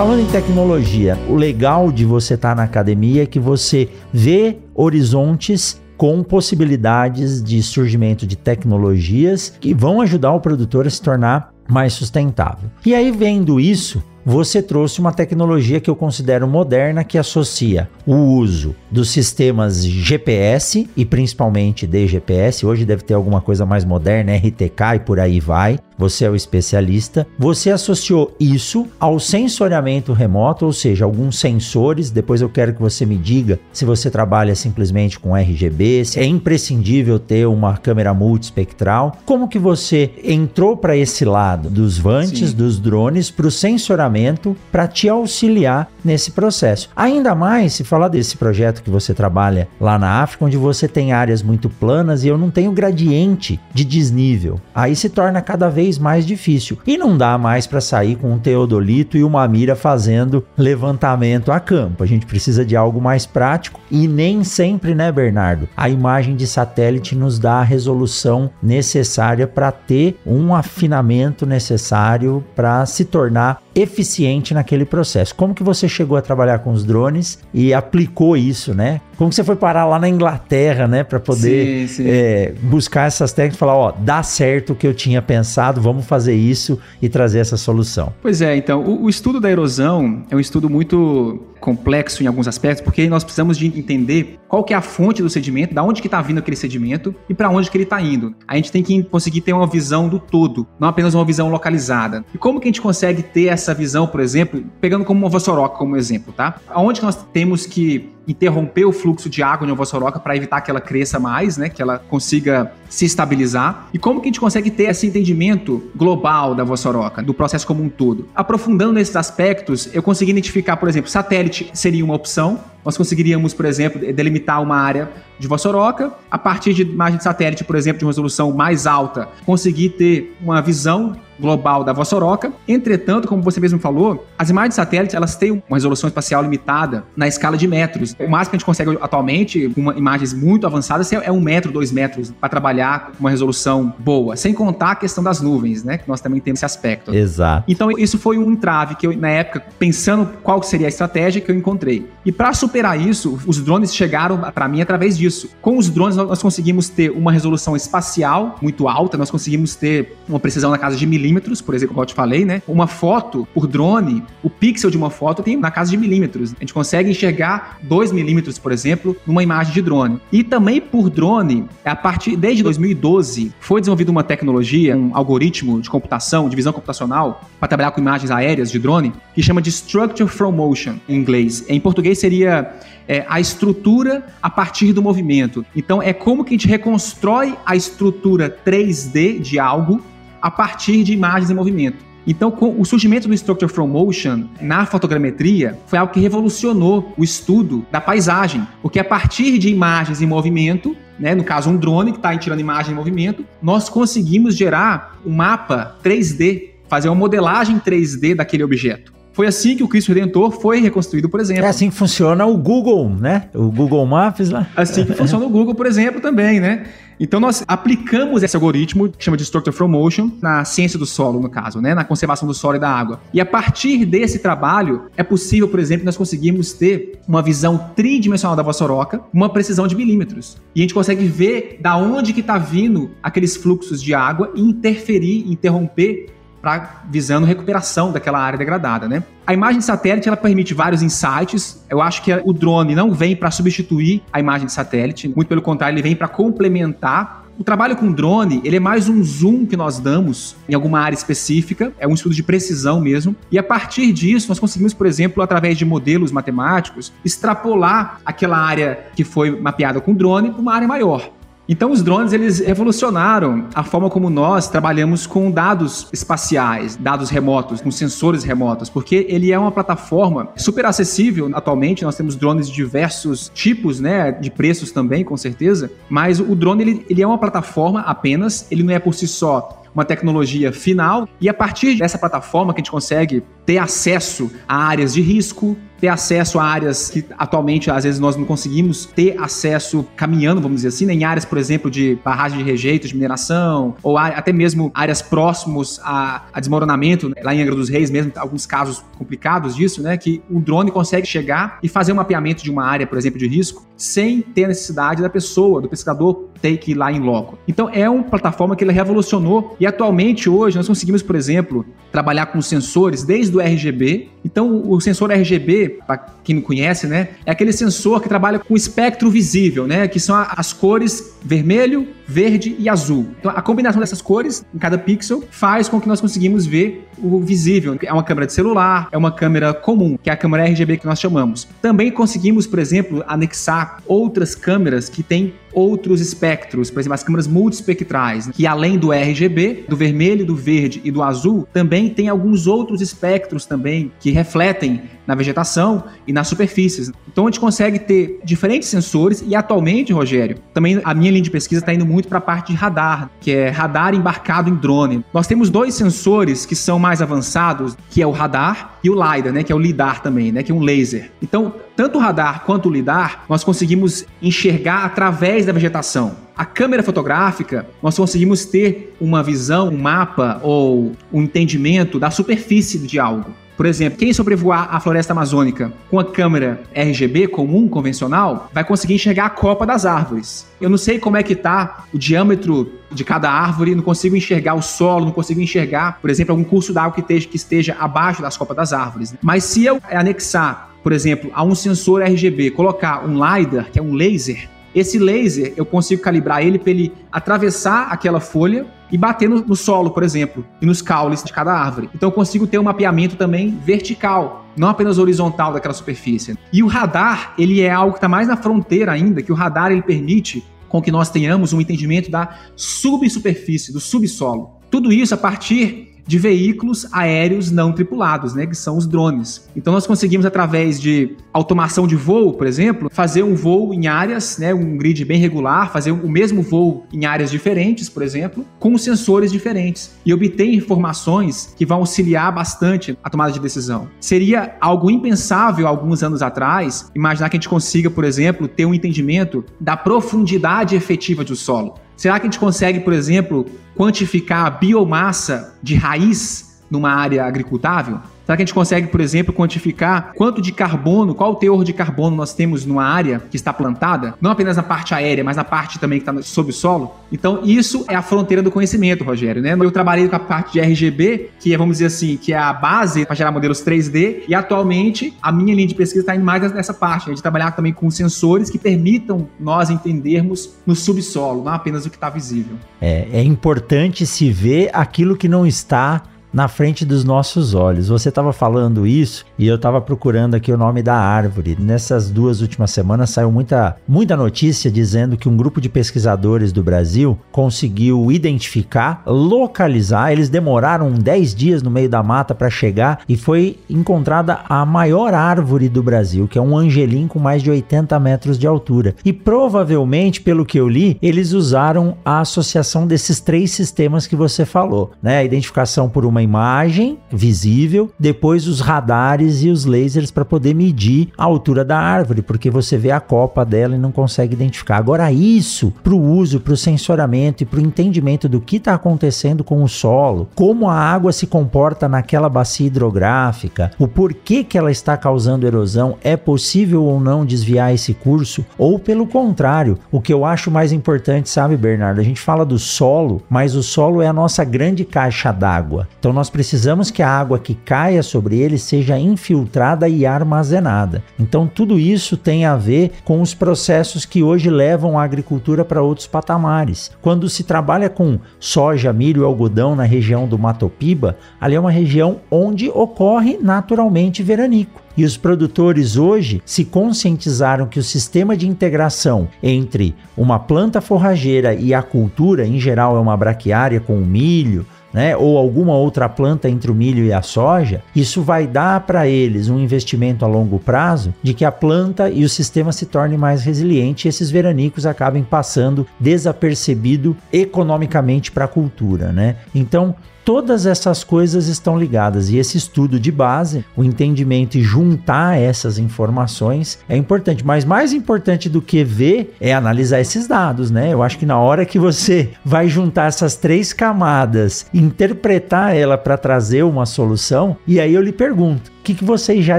Falando em tecnologia, o legal de você estar tá na academia é que você vê horizontes com possibilidades de surgimento de tecnologias que vão ajudar o produtor a se tornar mais sustentável. E aí, vendo isso, você trouxe uma tecnologia que eu considero moderna que associa o uso dos sistemas GPS e principalmente DGPS. Hoje deve ter alguma coisa mais moderna, RTK e por aí vai. Você é o especialista. Você associou isso ao sensoriamento remoto, ou seja, alguns sensores. Depois eu quero que você me diga se você trabalha simplesmente com RGB, se é imprescindível ter uma câmera multispectral. Como que você entrou para esse lado dos vantes, Sim. dos drones, para o sensoriamento para te auxiliar nesse processo. Ainda mais se falar desse projeto que você trabalha lá na África, onde você tem áreas muito planas e eu não tenho gradiente de desnível. Aí se torna cada vez mais difícil. E não dá mais para sair com um teodolito e uma mira fazendo levantamento a campo. A gente precisa de algo mais prático e nem sempre, né, Bernardo? A imagem de satélite nos dá a resolução necessária para ter um afinamento necessário para se tornar eficiente naquele processo. Como que você chegou a trabalhar com os drones e aplicou isso, né? Como que você foi parar lá na Inglaterra, né, para poder sim, sim. É, buscar essas técnicas e falar, ó, dá certo o que eu tinha pensado, vamos fazer isso e trazer essa solução. Pois é, então, o, o estudo da erosão é um estudo muito complexo em alguns aspectos, porque nós precisamos de entender qual que é a fonte do sedimento, da onde que está vindo aquele sedimento e para onde que ele está indo. A gente tem que conseguir ter uma visão do todo, não apenas uma visão localizada. E como que a gente consegue ter essa visão, por exemplo, pegando como uma vossoroca como exemplo, tá? Aonde que nós temos que interromper o fluxo de água em vossoroca para evitar que ela cresça mais, né? Que ela consiga se estabilizar. E como que a gente consegue ter esse entendimento global da vossoroca, do processo como um todo? Aprofundando nesses aspectos, eu consegui identificar, por exemplo, satélite seria uma opção, nós conseguiríamos, por exemplo, delimitar uma área de Vossoroca, a partir de imagem de satélite, por exemplo, de resolução mais alta, conseguir ter uma visão global da Vossoroca. Entretanto, como você mesmo falou, as imagens de satélite elas têm uma resolução espacial limitada na escala de metros. O máximo que a gente consegue atualmente, com imagens muito avançadas, é um metro, dois metros, para trabalhar com uma resolução boa. Sem contar a questão das nuvens, né? Que nós também temos esse aspecto. Exato. Então, isso foi um entrave que eu, na época, pensando qual seria a estratégia que eu encontrei. E para superar isso, os drones chegaram para mim através disso. Com os drones, nós conseguimos ter uma resolução espacial muito alta, nós conseguimos ter uma precisão na casa de milímetros milímetros, por exemplo, como eu te falei, né? Uma foto por drone, o pixel de uma foto tem na casa de milímetros. A gente consegue enxergar 2 milímetros, por exemplo, numa imagem de drone. E também por drone, a partir desde 2012 foi desenvolvida uma tecnologia, um algoritmo de computação, de visão computacional, para trabalhar com imagens aéreas de drone, que chama de Structure from Motion em inglês. Em português seria é, a estrutura a partir do movimento. Então é como que a gente reconstrói a estrutura 3D de algo a partir de imagens em movimento. Então, o surgimento do Structure from Motion na fotogrametria foi algo que revolucionou o estudo da paisagem, porque a partir de imagens em movimento, né, no caso um drone que está tirando imagem em movimento, nós conseguimos gerar um mapa 3D, fazer uma modelagem 3D daquele objeto. Foi assim que o Cristo Redentor foi reconstruído, por exemplo. É assim que funciona o Google, né? O Google Maps lá. Assim que funciona o Google, por exemplo, também, né? Então nós aplicamos esse algoritmo, que chama de Structure from Motion, na ciência do solo, no caso, né, na conservação do solo e da água. E a partir desse trabalho, é possível, por exemplo, nós conseguirmos ter uma visão tridimensional da vossoroca, uma precisão de milímetros. E a gente consegue ver da onde que está vindo aqueles fluxos de água e interferir, interromper para visando recuperação daquela área degradada, né? A imagem de satélite ela permite vários insights. Eu acho que o drone não vem para substituir a imagem de satélite, muito pelo contrário, ele vem para complementar o trabalho com drone, ele é mais um zoom que nós damos em alguma área específica, é um estudo de precisão mesmo, e a partir disso nós conseguimos, por exemplo, através de modelos matemáticos, extrapolar aquela área que foi mapeada com drone para uma área maior. Então os drones eles revolucionaram a forma como nós trabalhamos com dados espaciais, dados remotos, com sensores remotos, porque ele é uma plataforma super acessível atualmente. Nós temos drones de diversos tipos, né, de preços também, com certeza. Mas o drone ele, ele é uma plataforma apenas, ele não é por si só uma tecnologia final e a partir dessa plataforma que a gente consegue ter acesso a áreas de risco, ter acesso a áreas que atualmente às vezes nós não conseguimos ter acesso caminhando, vamos dizer assim, né? em áreas, por exemplo, de barragem de rejeito, de mineração, ou até mesmo áreas próximos a, a desmoronamento, né? lá em Angra dos Reis mesmo, alguns casos complicados disso, né? Que o drone consegue chegar e fazer um mapeamento de uma área, por exemplo, de risco, sem ter a necessidade da pessoa, do pescador, ter que ir lá em loco. Então é uma plataforma que ele revolucionou e atualmente hoje nós conseguimos, por exemplo, trabalhar com sensores desde o RGB. Então o sensor RGB, para quem não conhece, né, é aquele sensor que trabalha com espectro visível, né, que são as cores vermelho, verde e azul. Então a combinação dessas cores em cada pixel faz com que nós conseguimos ver o visível. É uma câmera de celular, é uma câmera comum, que é a câmera RGB que nós chamamos. Também conseguimos, por exemplo, anexar outras câmeras que têm outros espectros, por exemplo, as câmeras multiespectrais, que além do RGB, do vermelho, do verde e do azul, também tem alguns outros espectros também que refletem na vegetação e nas superfícies. Então a gente consegue ter diferentes sensores e atualmente, Rogério, também a minha linha de pesquisa está indo muito para a parte de radar, que é radar embarcado em drone. Nós temos dois sensores que são mais avançados, que é o radar e o LiDAR, né, que é o lidar também, né, que é um laser. Então, tanto o radar quanto o lidar, nós conseguimos enxergar através da vegetação. A câmera fotográfica, nós conseguimos ter uma visão, um mapa ou um entendimento da superfície de algo. Por exemplo, quem sobrevoar a floresta amazônica com a câmera RGB comum, convencional, vai conseguir enxergar a copa das árvores. Eu não sei como é que tá o diâmetro de cada árvore, não consigo enxergar o solo, não consigo enxergar, por exemplo, algum curso d'água que esteja, que esteja abaixo das copas das árvores. Mas se eu anexar, por exemplo, a um sensor RGB, colocar um LiDAR, que é um laser, esse laser eu consigo calibrar ele para ele atravessar aquela folha e bater no, no, solo, por exemplo, e nos caules de cada árvore. Então eu consigo ter um mapeamento também vertical, não apenas horizontal daquela superfície. E o radar, ele é algo que está mais na fronteira ainda, que o radar ele permite com que nós tenhamos um entendimento da subsuperfície, do subsolo. Tudo isso a partir de veículos aéreos não tripulados, né, que são os drones. Então nós conseguimos através de automação de voo, por exemplo, fazer um voo em áreas, né, um grid bem regular, fazer o mesmo voo em áreas diferentes, por exemplo, com sensores diferentes e obter informações que vão auxiliar bastante a tomada de decisão. Seria algo impensável alguns anos atrás imaginar que a gente consiga, por exemplo, ter um entendimento da profundidade efetiva do solo. Será que a gente consegue, por exemplo, quantificar a biomassa de raiz numa área agricultável? Será que a gente consegue, por exemplo, quantificar quanto de carbono, qual o teor de carbono nós temos numa área que está plantada? Não apenas na parte aérea, mas na parte também que está sob o solo? Então, isso é a fronteira do conhecimento, Rogério, né? Eu trabalhei com a parte de RGB, que é, vamos dizer assim, que é a base para gerar modelos 3D, e atualmente a minha linha de pesquisa está indo mais nessa parte, né? de trabalhar também com sensores que permitam nós entendermos no subsolo, não apenas o que está visível. É, é importante se ver aquilo que não está na frente dos nossos olhos. Você estava falando isso e eu estava procurando aqui o nome da árvore. Nessas duas últimas semanas saiu muita, muita notícia dizendo que um grupo de pesquisadores do Brasil conseguiu identificar, localizar. Eles demoraram 10 dias no meio da mata para chegar e foi encontrada a maior árvore do Brasil, que é um angelim com mais de 80 metros de altura. E provavelmente, pelo que eu li, eles usaram a associação desses três sistemas que você falou, né? A identificação por uma uma imagem visível, depois os radares e os lasers para poder medir a altura da árvore, porque você vê a copa dela e não consegue identificar. Agora, isso para o uso, para o sensoramento e para o entendimento do que está acontecendo com o solo, como a água se comporta naquela bacia hidrográfica, o porquê que ela está causando erosão, é possível ou não desviar esse curso, ou pelo contrário, o que eu acho mais importante, sabe, Bernardo? A gente fala do solo, mas o solo é a nossa grande caixa d'água. Então, nós precisamos que a água que caia sobre ele seja infiltrada e armazenada. Então tudo isso tem a ver com os processos que hoje levam a agricultura para outros patamares. Quando se trabalha com soja, milho e algodão na região do Mato Piba, ali é uma região onde ocorre naturalmente veranico. E os produtores hoje se conscientizaram que o sistema de integração entre uma planta forrageira e a cultura, em geral é uma braquiária com milho, né, ou alguma outra planta entre o milho e a soja, isso vai dar para eles um investimento a longo prazo de que a planta e o sistema se tornem mais resiliente e esses veranicos acabem passando desapercebido economicamente para a cultura, né? Então, todas essas coisas estão ligadas e esse estudo de base, o entendimento e juntar essas informações é importante, mas mais importante do que ver é analisar esses dados, né? Eu acho que na hora que você vai juntar essas três camadas, interpretar ela para trazer uma solução, e aí eu lhe pergunto, o que, que vocês já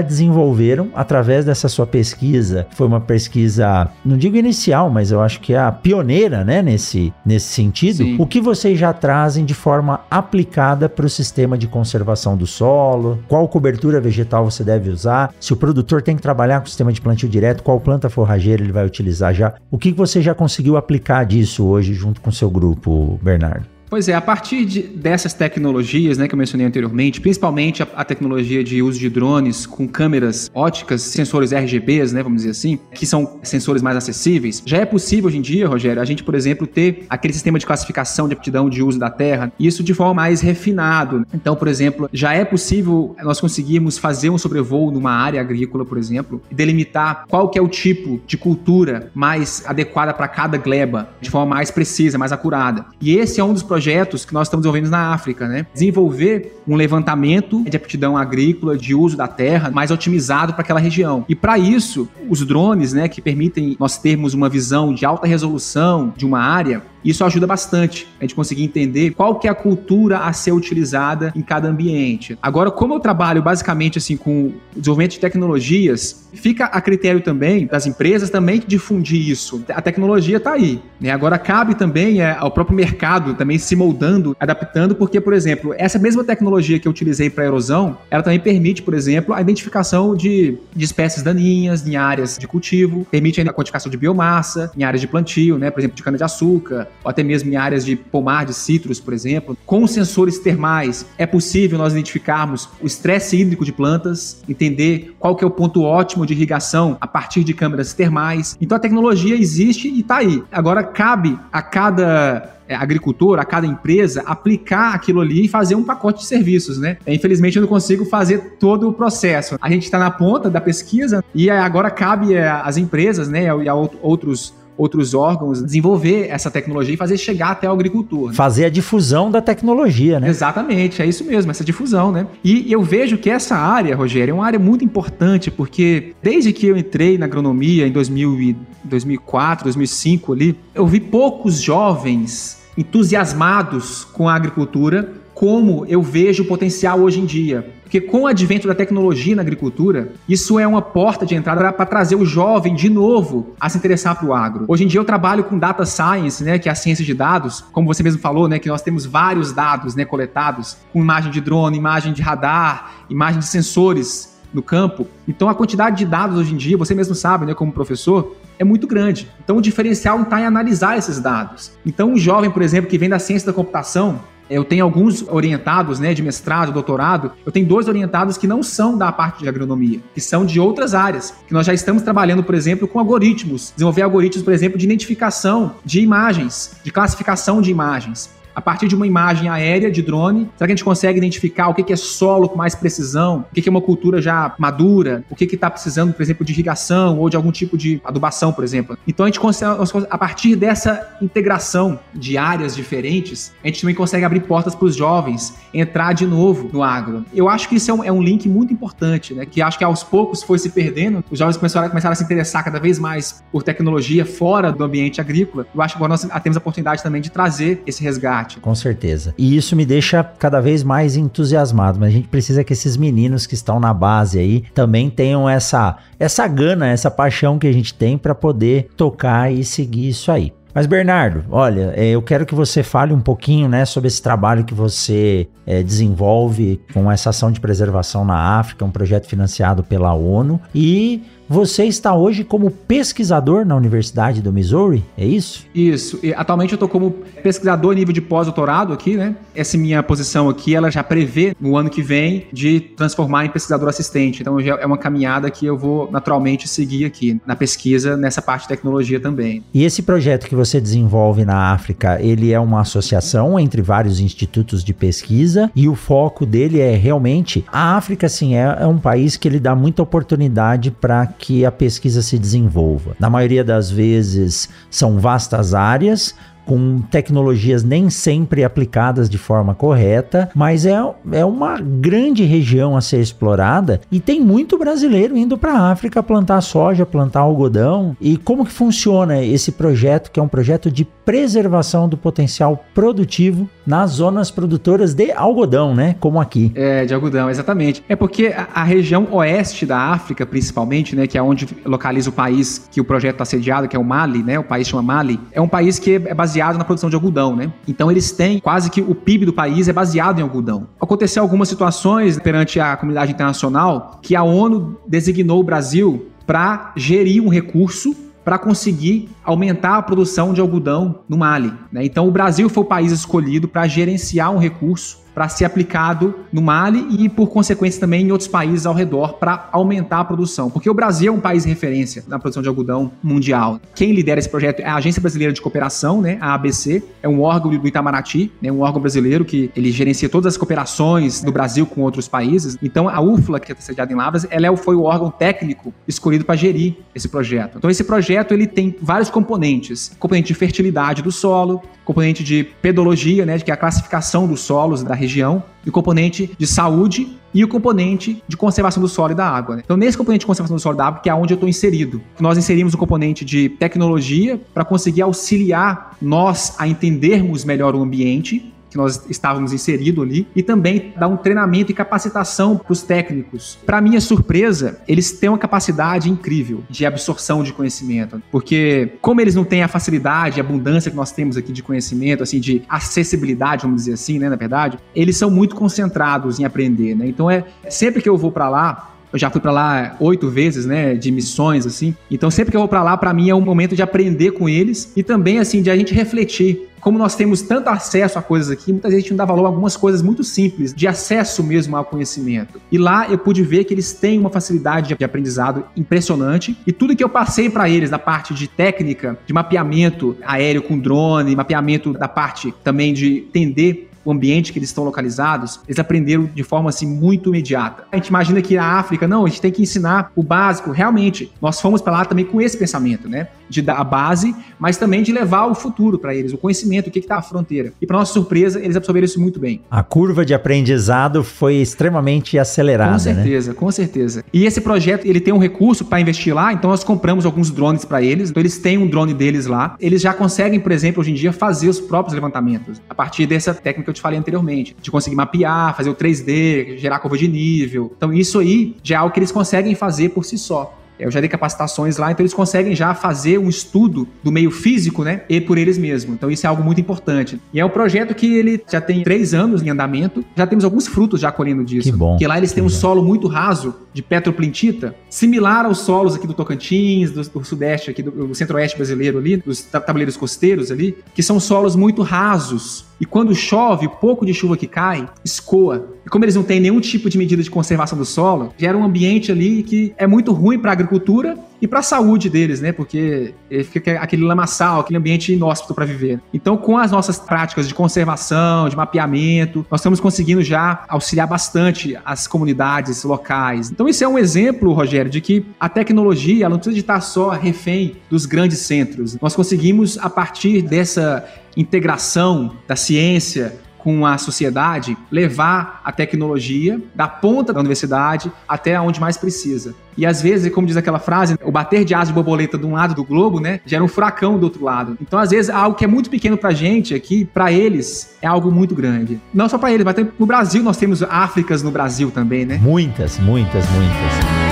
desenvolveram através dessa sua pesquisa? Foi uma pesquisa, não digo inicial, mas eu acho que é a pioneira, né, nesse, nesse sentido. Sim. O que vocês já trazem de forma aplicada para o sistema de conservação do solo? Qual cobertura vegetal você deve usar? Se o produtor tem que trabalhar com o sistema de plantio direto, qual planta forrageira ele vai utilizar já? O que, que você já conseguiu aplicar disso hoje junto com o seu grupo, Bernardo? Pois é, a partir de, dessas tecnologias né, que eu mencionei anteriormente, principalmente a, a, tecnologia de uso de drones com câmeras óticas, sensores RGBs, né, vamos dizer assim, que são sensores mais acessíveis, já é possível hoje em dia, Rogério, a gente, por exemplo, ter aquele sistema de classificação de aptidão de uso da terra, isso de forma mais refinado. Então, por exemplo, já é possível nós conseguirmos fazer um sobrevoo numa área agrícola, por exemplo, e delimitar qual que é o tipo de cultura mais adequada para cada gleba, de forma mais precisa, mais acurada. E esse é um dos projetos projetos que nós estamos desenvolvendo na África, né? Desenvolver um levantamento de aptidão agrícola, de uso da terra, mais otimizado para aquela região. E para isso, os drones, né, que permitem nós termos uma visão de alta resolução de uma área, isso ajuda bastante a gente conseguir entender qual que é a cultura a ser utilizada em cada ambiente. Agora, como eu trabalho basicamente assim com desenvolvimento de tecnologias, fica a critério também das empresas também difundir isso. A tecnologia está aí, né? Agora cabe também é, ao próprio mercado também se moldando, adaptando, porque, por exemplo, essa mesma tecnologia que eu utilizei para erosão, ela também permite, por exemplo, a identificação de, de espécies daninhas em áreas de cultivo, permite a quantificação de biomassa em áreas de plantio, né? Por exemplo, de cana-de-açúcar, ou até mesmo em áreas de pomar de citros, por exemplo. Com sensores termais, é possível nós identificarmos o estresse hídrico de plantas, entender qual que é o ponto ótimo de irrigação a partir de câmeras termais. Então a tecnologia existe e está aí. Agora cabe a cada é, agricultor, a cada empresa, aplicar aquilo ali e fazer um pacote de serviços, né? É, infelizmente eu não consigo fazer todo o processo. A gente está na ponta da pesquisa e agora cabe às empresas, né, e a outros outros órgãos desenvolver essa tecnologia e fazer chegar até o agricultor. Né? Fazer a difusão da tecnologia, né? Exatamente, é isso mesmo, essa difusão, né? E eu vejo que essa área, Rogério, é uma área muito importante porque desde que eu entrei na agronomia em 2000 2004, 2005 ali, eu vi poucos jovens entusiasmados com a agricultura como eu vejo o potencial hoje em dia. Porque com o advento da tecnologia na agricultura, isso é uma porta de entrada para trazer o jovem de novo a se interessar para o agro. Hoje em dia eu trabalho com data science, né, que é a ciência de dados, como você mesmo falou, né, que nós temos vários dados, né, coletados, com imagem de drone, imagem de radar, imagem de sensores no campo. Então a quantidade de dados hoje em dia, você mesmo sabe, né, como professor, é muito grande. Então o diferencial está em analisar esses dados. Então um jovem, por exemplo, que vem da ciência da computação, eu tenho alguns orientados, né, de mestrado, doutorado. Eu tenho dois orientados que não são da parte de agronomia, que são de outras áreas. Que nós já estamos trabalhando, por exemplo, com algoritmos, desenvolver algoritmos, por exemplo, de identificação de imagens, de classificação de imagens a partir de uma imagem aérea de drone, será que a gente consegue identificar o que é solo com mais precisão, o que é uma cultura já madura, o que está precisando, por exemplo, de irrigação ou de algum tipo de adubação, por exemplo. Então a gente consegue, a partir dessa integração de áreas diferentes, a gente também consegue abrir portas para os jovens entrar de novo no agro. Eu acho que isso é um, é um, link muito importante, né? Que acho que aos poucos foi se perdendo, os jovens começaram, começaram a se interessar cada vez mais por tecnologia fora do ambiente agrícola. Eu acho que agora nós temos a oportunidade também de trazer esse resgate com certeza. E isso me deixa cada vez mais entusiasmado, mas a gente precisa que esses meninos que estão na base aí também tenham essa essa gana, essa paixão que a gente tem para poder tocar e seguir isso aí. Mas Bernardo, olha, é, eu quero que você fale um pouquinho, né, sobre esse trabalho que você é, desenvolve com essa ação de preservação na África, um projeto financiado pela ONU e você está hoje como pesquisador na Universidade do Missouri, é isso? Isso. E atualmente eu estou como pesquisador nível de pós-doutorado aqui, né? Essa minha posição aqui, ela já prevê no ano que vem de transformar em pesquisador assistente. Então já é uma caminhada que eu vou naturalmente seguir aqui na pesquisa nessa parte de tecnologia também. E esse projeto que você desenvolve na África, ele é uma associação entre vários institutos de pesquisa e o foco dele é realmente a África, sim, é, é um país que ele dá muita oportunidade para que a pesquisa se desenvolva. Na maioria das vezes são vastas áreas, com tecnologias nem sempre aplicadas de forma correta, mas é, é uma grande região a ser explorada e tem muito brasileiro indo para a África plantar soja, plantar algodão. E como que funciona esse projeto, que é um projeto de preservação do potencial produtivo nas zonas produtoras de algodão, né? Como aqui. É, de algodão, exatamente. É porque a, a região oeste da África, principalmente, né, que é onde localiza o país que o projeto está sediado, que é o Mali, né? O país chama Mali, é um país que é baseado na produção de algodão, né? Então eles têm quase que o PIB do país é baseado em algodão. Aconteceu algumas situações perante a comunidade internacional que a ONU designou o Brasil para gerir um recurso para conseguir aumentar a produção de algodão no Mali. Né? Então, o Brasil foi o país escolhido para gerenciar um recurso para ser aplicado no Mali e, por consequência, também em outros países ao redor para aumentar a produção. Porque o Brasil é um país referência na produção de algodão mundial. Quem lidera esse projeto é a Agência Brasileira de Cooperação, né, a ABC, é um órgão do Itamaraty, né, um órgão brasileiro que ele gerencia todas as cooperações do Brasil com outros países. Então, a UFLA, que está sediada em Lavras, ela é foi o órgão técnico escolhido para gerir esse projeto. Então, esse projeto ele tem vários componentes: componente de fertilidade do solo, componente de pedologia, né, que é a classificação dos solos da região, e o componente de saúde e o componente de conservação do solo e da água. Né? Então, nesse componente de conservação do solo e da água, que é onde eu estou inserido, nós inserimos o componente de tecnologia para conseguir auxiliar nós a entendermos melhor o ambiente que nós estávamos inseridos ali, e também dar um treinamento e capacitação para os técnicos. Para minha surpresa, eles têm uma capacidade incrível de absorção de conhecimento, porque como eles não têm a facilidade, a abundância que nós temos aqui de conhecimento, assim, de acessibilidade, vamos dizer assim, né, na verdade, eles são muito concentrados em aprender, né? Então é sempre que eu vou para lá, Eu já fui para lá oito vezes, né, de missões assim. Então sempre que eu vou para lá, para mim é um momento de aprender com eles e também assim de a gente refletir como nós temos tanto acesso a coisas aqui, muitas vezes a gente não dá valor a algumas coisas muito simples, de acesso mesmo ao conhecimento. E lá eu pude ver que eles têm uma facilidade de aprendizado impressionante e tudo que eu passei para eles na parte de técnica, de mapeamento aéreo com drone, mapeamento da parte também de entender o ambiente que eles estão localizados, eles aprenderam de forma assim muito imediata. A gente imagina que na África, não, a gente tem que ensinar o básico. Realmente, nós fomos para lá também com esse pensamento, né? De dar a base, mas também de levar o futuro para eles, o conhecimento, o que está à fronteira. E para nossa surpresa, eles absorveram isso muito bem. A curva de aprendizado foi extremamente acelerada. Com certeza, né? com certeza. E esse projeto, ele tem um recurso para investir lá, então nós compramos alguns drones para eles. Então eles têm um drone deles lá. Eles já conseguem, por exemplo, hoje em dia, fazer os próprios levantamentos a partir dessa técnica eu te falei anteriormente, de conseguir mapear, fazer o 3D, gerar curva de nível. Então isso aí já é algo que eles conseguem fazer por si só. Eu já dei capacitações lá, então eles conseguem já fazer um estudo do meio físico, né? E por eles mesmos. Então isso é algo muito importante. E é um projeto que ele já tem três anos em andamento. Já temos alguns frutos já colhendo disso. Que bom. Porque lá eles têm um solo muito raso de petroplintita, similar aos solos aqui do Tocantins, do, do sudeste aqui, do, do centro-oeste brasileiro ali, dos tabuleiros costeiros ali, que são solos muito rasos. E quando chove, o pouco de chuva que cai, escoa. E como eles não têm nenhum tipo de medida de conservação do solo, gera um ambiente ali que é muito ruim para a agricultura e para a saúde deles, né? Porque fica aquele lamaçal, aquele ambiente inóspito para viver. Então, com as nossas práticas de conservação, de mapeamento, nós estamos conseguindo já auxiliar bastante as comunidades locais. Então, isso é um exemplo, Rogério, de que a tecnologia ela não precisa de estar só refém dos grandes centros. Nós conseguimos, a partir dessa integração da ciência com a sociedade, levar a tecnologia da ponta da universidade até onde mais precisa. E às vezes, como diz aquela frase, o bater de asa de borboleta de um lado do globo, né, gera um furacão do outro lado. Então, às vezes, algo que é muito pequeno pra gente aqui, para eles, é algo muito grande. Não só para eles, mas no Brasil nós temos Áfricas no Brasil também, né? Muitas, muitas, muitas.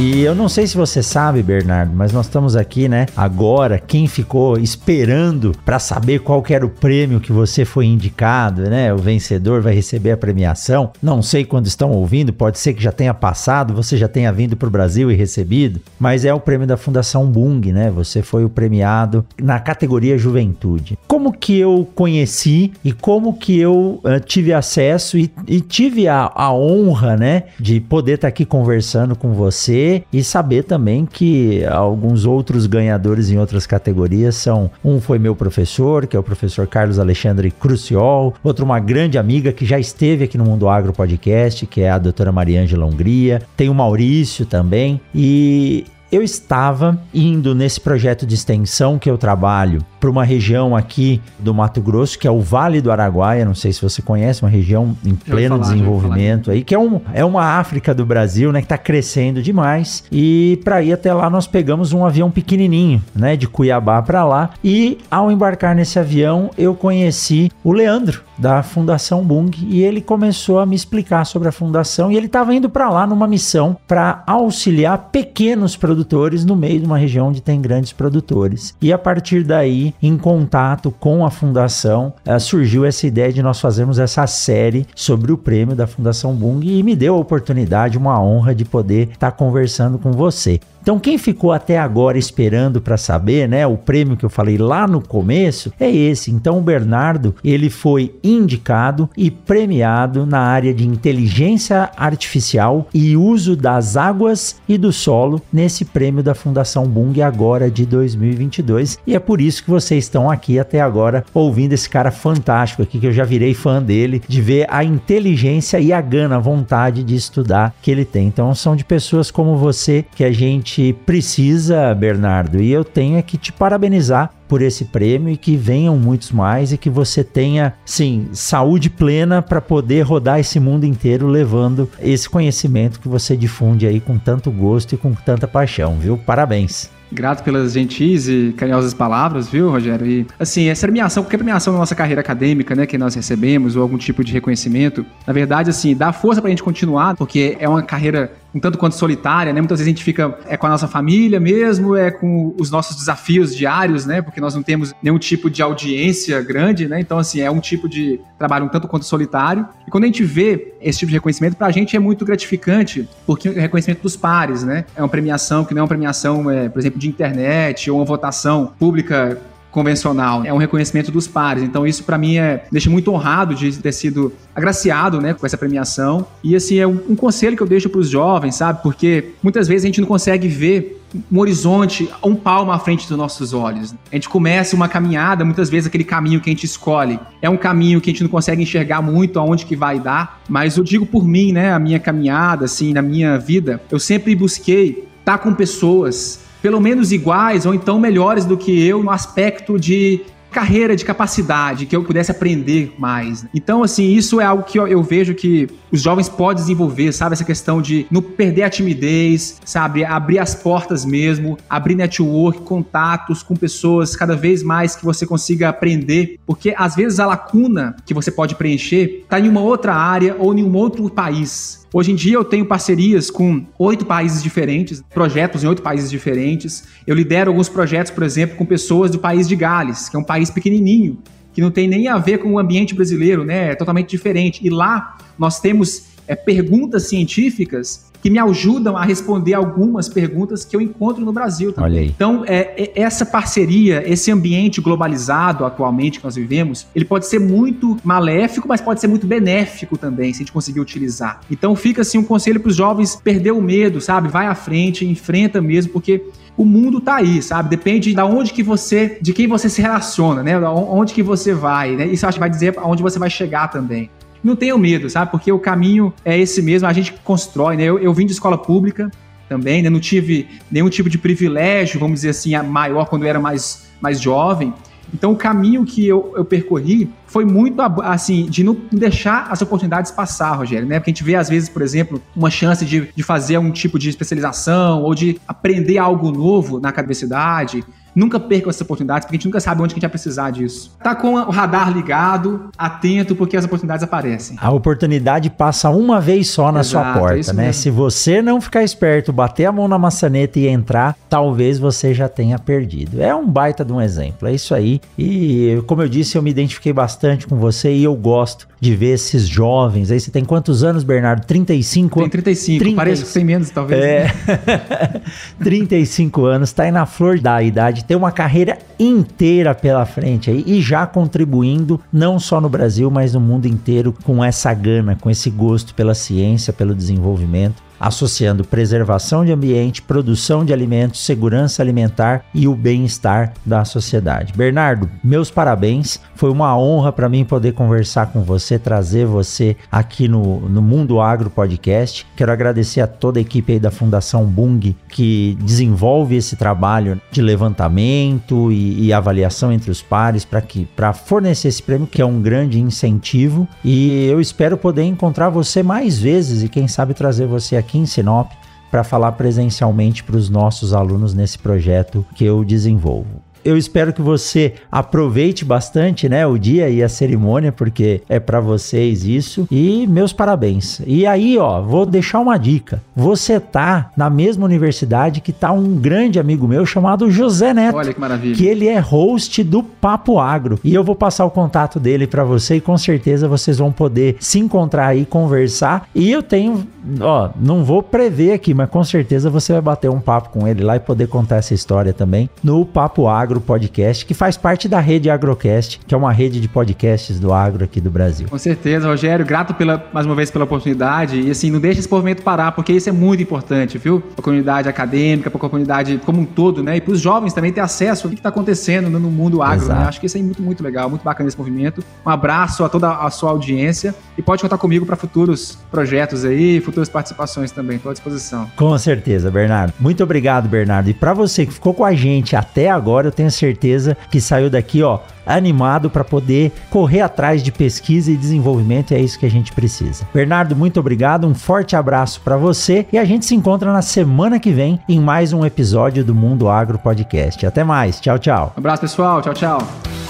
E eu não sei se você sabe, Bernardo, mas nós estamos aqui, né? Agora, quem ficou esperando para saber qual era o prêmio que você foi indicado, né? O vencedor vai receber a premiação. Não sei quando estão ouvindo, pode ser que já tenha passado, você já tenha vindo para o Brasil e recebido, mas é o prêmio da Fundação Bung, né? Você foi o premiado na categoria Juventude. Como que eu conheci e como que eu uh, tive acesso e, e tive a, a honra, né, de poder estar tá aqui conversando com você e saber também que alguns outros ganhadores em outras categorias são um foi meu professor, que é o professor Carlos Alexandre Cruciol, outro uma grande amiga que já esteve aqui no Mundo Agro Podcast, que é a doutora Mariângela Hungria, tem o Maurício também e eu estava indo nesse projeto de extensão que eu trabalho para uma região aqui do Mato Grosso, que é o Vale do Araguaia, não sei se você conhece, uma região em pleno falar, desenvolvimento aí, que é, um, é uma África do Brasil, né, que está crescendo demais. E para ir até lá nós pegamos um avião pequenininho, né, de Cuiabá para lá, e ao embarcar nesse avião eu conheci o Leandro da Fundação Bung e ele começou a me explicar sobre a fundação. E ele estava indo para lá numa missão para auxiliar pequenos produtores no meio de uma região onde tem grandes produtores. E a partir daí em contato com a fundação, uh, surgiu essa ideia de nós fazermos essa série sobre o prêmio da Fundação Bung e me deu a oportunidade, uma honra de poder estar tá conversando com você. Então, quem ficou até agora esperando para saber, né, o prêmio que eu falei lá no começo é esse. Então, o Bernardo, ele foi indicado e premiado na área de inteligência artificial e uso das águas e do solo nesse prêmio da Fundação Bung agora de 2022. E é por isso que vocês estão aqui até agora ouvindo esse cara fantástico aqui, que eu já virei fã dele, de ver a inteligência e a gana, a vontade de estudar que ele tem. Então são de pessoas como você que a gente precisa, Bernardo. E eu tenho é que te parabenizar por esse prêmio e que venham muitos mais e que você tenha, sim, saúde plena para poder rodar esse mundo inteiro levando esse conhecimento que você difunde aí com tanto gosto e com tanta paixão, viu? Parabéns. Grato pelas gentis e carinhosas palavras, viu, Rogério? E, assim, essa premiação, qualquer premiação na nossa carreira acadêmica, né, que nós recebemos, ou algum tipo de reconhecimento, na verdade, assim, dá força pra gente continuar, porque é uma carreira um tanto quanto solitária, né? Muitas vezes a gente fica é com a nossa família mesmo, é com os nossos desafios diários, né? Porque nós não temos nenhum tipo de audiência grande, né? Então, assim, é um tipo de trabalho um tanto quanto solitário. E quando a gente vê esse tipo de reconhecimento, pra gente é muito gratificante, porque é reconhecimento dos pares, né? É uma premiação que não é uma premiação, é, por exemplo, de internet ou uma votação pública convencional. É um reconhecimento dos pares. Então isso para mim é deixa muito honrado de ter sido agraciado, né, com essa premiação. E assim é um, um conselho que eu deixo para os jovens, sabe? Porque muitas vezes a gente não consegue ver um horizonte um palmo à frente dos nossos olhos. A gente começa uma caminhada, muitas vezes aquele caminho que a gente escolhe é um caminho que a gente não consegue enxergar muito aonde que vai dar, mas eu digo por mim, né, a minha caminhada assim, na minha vida, eu sempre busquei estar com pessoas pelo menos iguais ou então melhores do que eu no aspecto de carreira, de capacidade, que eu pudesse aprender mais. Então, assim, isso é algo que eu, vejo que os jovens podem desenvolver, sabe? Essa questão de não perder a timidez, sabe? Abrir as portas mesmo, abrir network, contatos com pessoas cada vez mais que você consiga aprender, porque às vezes a lacuna que você pode preencher está em uma outra área ou em um outro país. Hoje em dia eu tenho parcerias com oito países diferentes, projetos em oito países diferentes. Eu lidero alguns projetos, por exemplo, com pessoas do país de Gales, que é um país pequenininho, que não tem nem a ver com o ambiente brasileiro, né? É totalmente diferente. E lá nós temos é, perguntas científicas que me ajudam a responder algumas perguntas que eu encontro no Brasil também. Olha aí. Então, é, é, essa parceria, esse ambiente globalizado atualmente que nós vivemos, ele pode ser muito maléfico, mas pode ser muito benéfico também, se a gente conseguir utilizar. Então, fica assim um conselho para os jovens perder o medo, sabe? Vai à frente, enfrenta mesmo, porque o mundo tá aí, sabe? Depende da onde que você, de quem você se relaciona, né? Onde que você vai, né? Isso acho que vai dizer aonde você vai chegar também não tenham medo, sabe? Porque o caminho é esse mesmo, a gente constrói, né? Eu, eu vim de escola pública também, né? Não tive nenhum tipo de privilégio, vamos dizer assim, maior quando eu era mais, mais jovem. Então, o caminho que eu, eu percorri foi muito, assim, de não deixar as oportunidades passar, Rogério, né? Porque a gente vê, às vezes, por exemplo, uma chance de, de fazer um tipo de especialização ou de aprender algo novo na universidade Nunca percam essas oportunidades, porque a gente nunca sabe onde a gente vai precisar disso. Tá com o radar ligado, atento, porque as oportunidades aparecem. A oportunidade passa uma vez só na Exato, sua porta, é né? Mesmo. Se você não ficar esperto, bater a mão na maçaneta e entrar, talvez você já tenha perdido. É um baita de um exemplo, é isso aí. E como eu disse, eu me identifiquei bastante com você e eu gosto de ver esses jovens. Aí você tem quantos anos, Bernardo? 35? Tem 35, 30... parece que tem menos, talvez. É. Né? 35 anos, tá aí na flor da idade, tem uma carreira inteira pela frente aí e já contribuindo não só no Brasil, mas no mundo inteiro com essa gana, com esse gosto pela ciência, pelo desenvolvimento associando preservação de ambiente, produção de alimentos, segurança alimentar e o bem-estar da sociedade. Bernardo, meus parabéns. Foi uma honra para mim poder conversar com você, trazer você aqui no, no Mundo Agro Podcast. Quero agradecer a toda a equipe da Fundação Bung que desenvolve esse trabalho de levantamento e, e avaliação entre os pares para que para fornecer esse prêmio que é um grande incentivo e eu espero poder encontrar você mais vezes e quem sabe trazer você aqui aqui em Sinop para falar presencialmente para os nossos alunos nesse projeto que eu desenvolvo eu espero que você aproveite bastante, né, o dia e a cerimônia, porque é para vocês isso. E meus parabéns. E aí, ó, vou deixar uma dica. Você tá na mesma universidade que tá um grande amigo meu chamado José Neto. Olha que maravilha. Que ele é host do Papo Agro. E eu vou passar o contato dele para você e com certeza vocês vão poder se encontrar aí, conversar. E eu tenho, ó, não vou prever aqui, mas com certeza você vai bater um papo com ele lá e poder contar essa história também no Papo Agro Agro Podcast, que faz parte da rede Agrocast, que é uma rede de podcasts do agro aqui do Brasil. Com certeza, Rogério, grato pela, mais uma vez pela oportunidade e assim, não deixe esse movimento parar, porque isso é muito importante, viu? Para a comunidade acadêmica, para a comunidade como um todo, né? E para os jovens também ter acesso ao que está acontecendo no mundo agro, né? Acho que isso é muito, muito legal, muito bacana esse movimento. Um abraço a toda a sua audiência e pode contar comigo para futuros projetos aí, futuras participações também. Estou à disposição. Com certeza, Bernardo. Muito obrigado, Bernardo. E para você que ficou com a gente até agora, eu tenho certeza que saiu daqui, ó, animado para poder correr atrás de pesquisa e desenvolvimento, e é isso que a gente precisa. Bernardo, muito obrigado, um forte abraço para você e a gente se encontra na semana que vem em mais um episódio do Mundo Agro Podcast. Até mais, tchau, tchau. Um abraço, pessoal, tchau, tchau.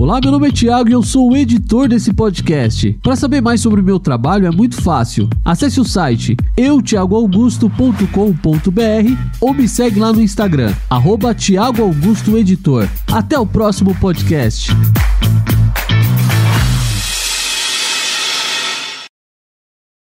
Olá, meu nome é Thiago e eu sou o editor desse podcast. Para saber mais sobre o meu trabalho é muito fácil. Acesse o site eutiagoaugusto.com.br ou me segue lá no Instagram, arroba Augusto Editor. Até o próximo podcast.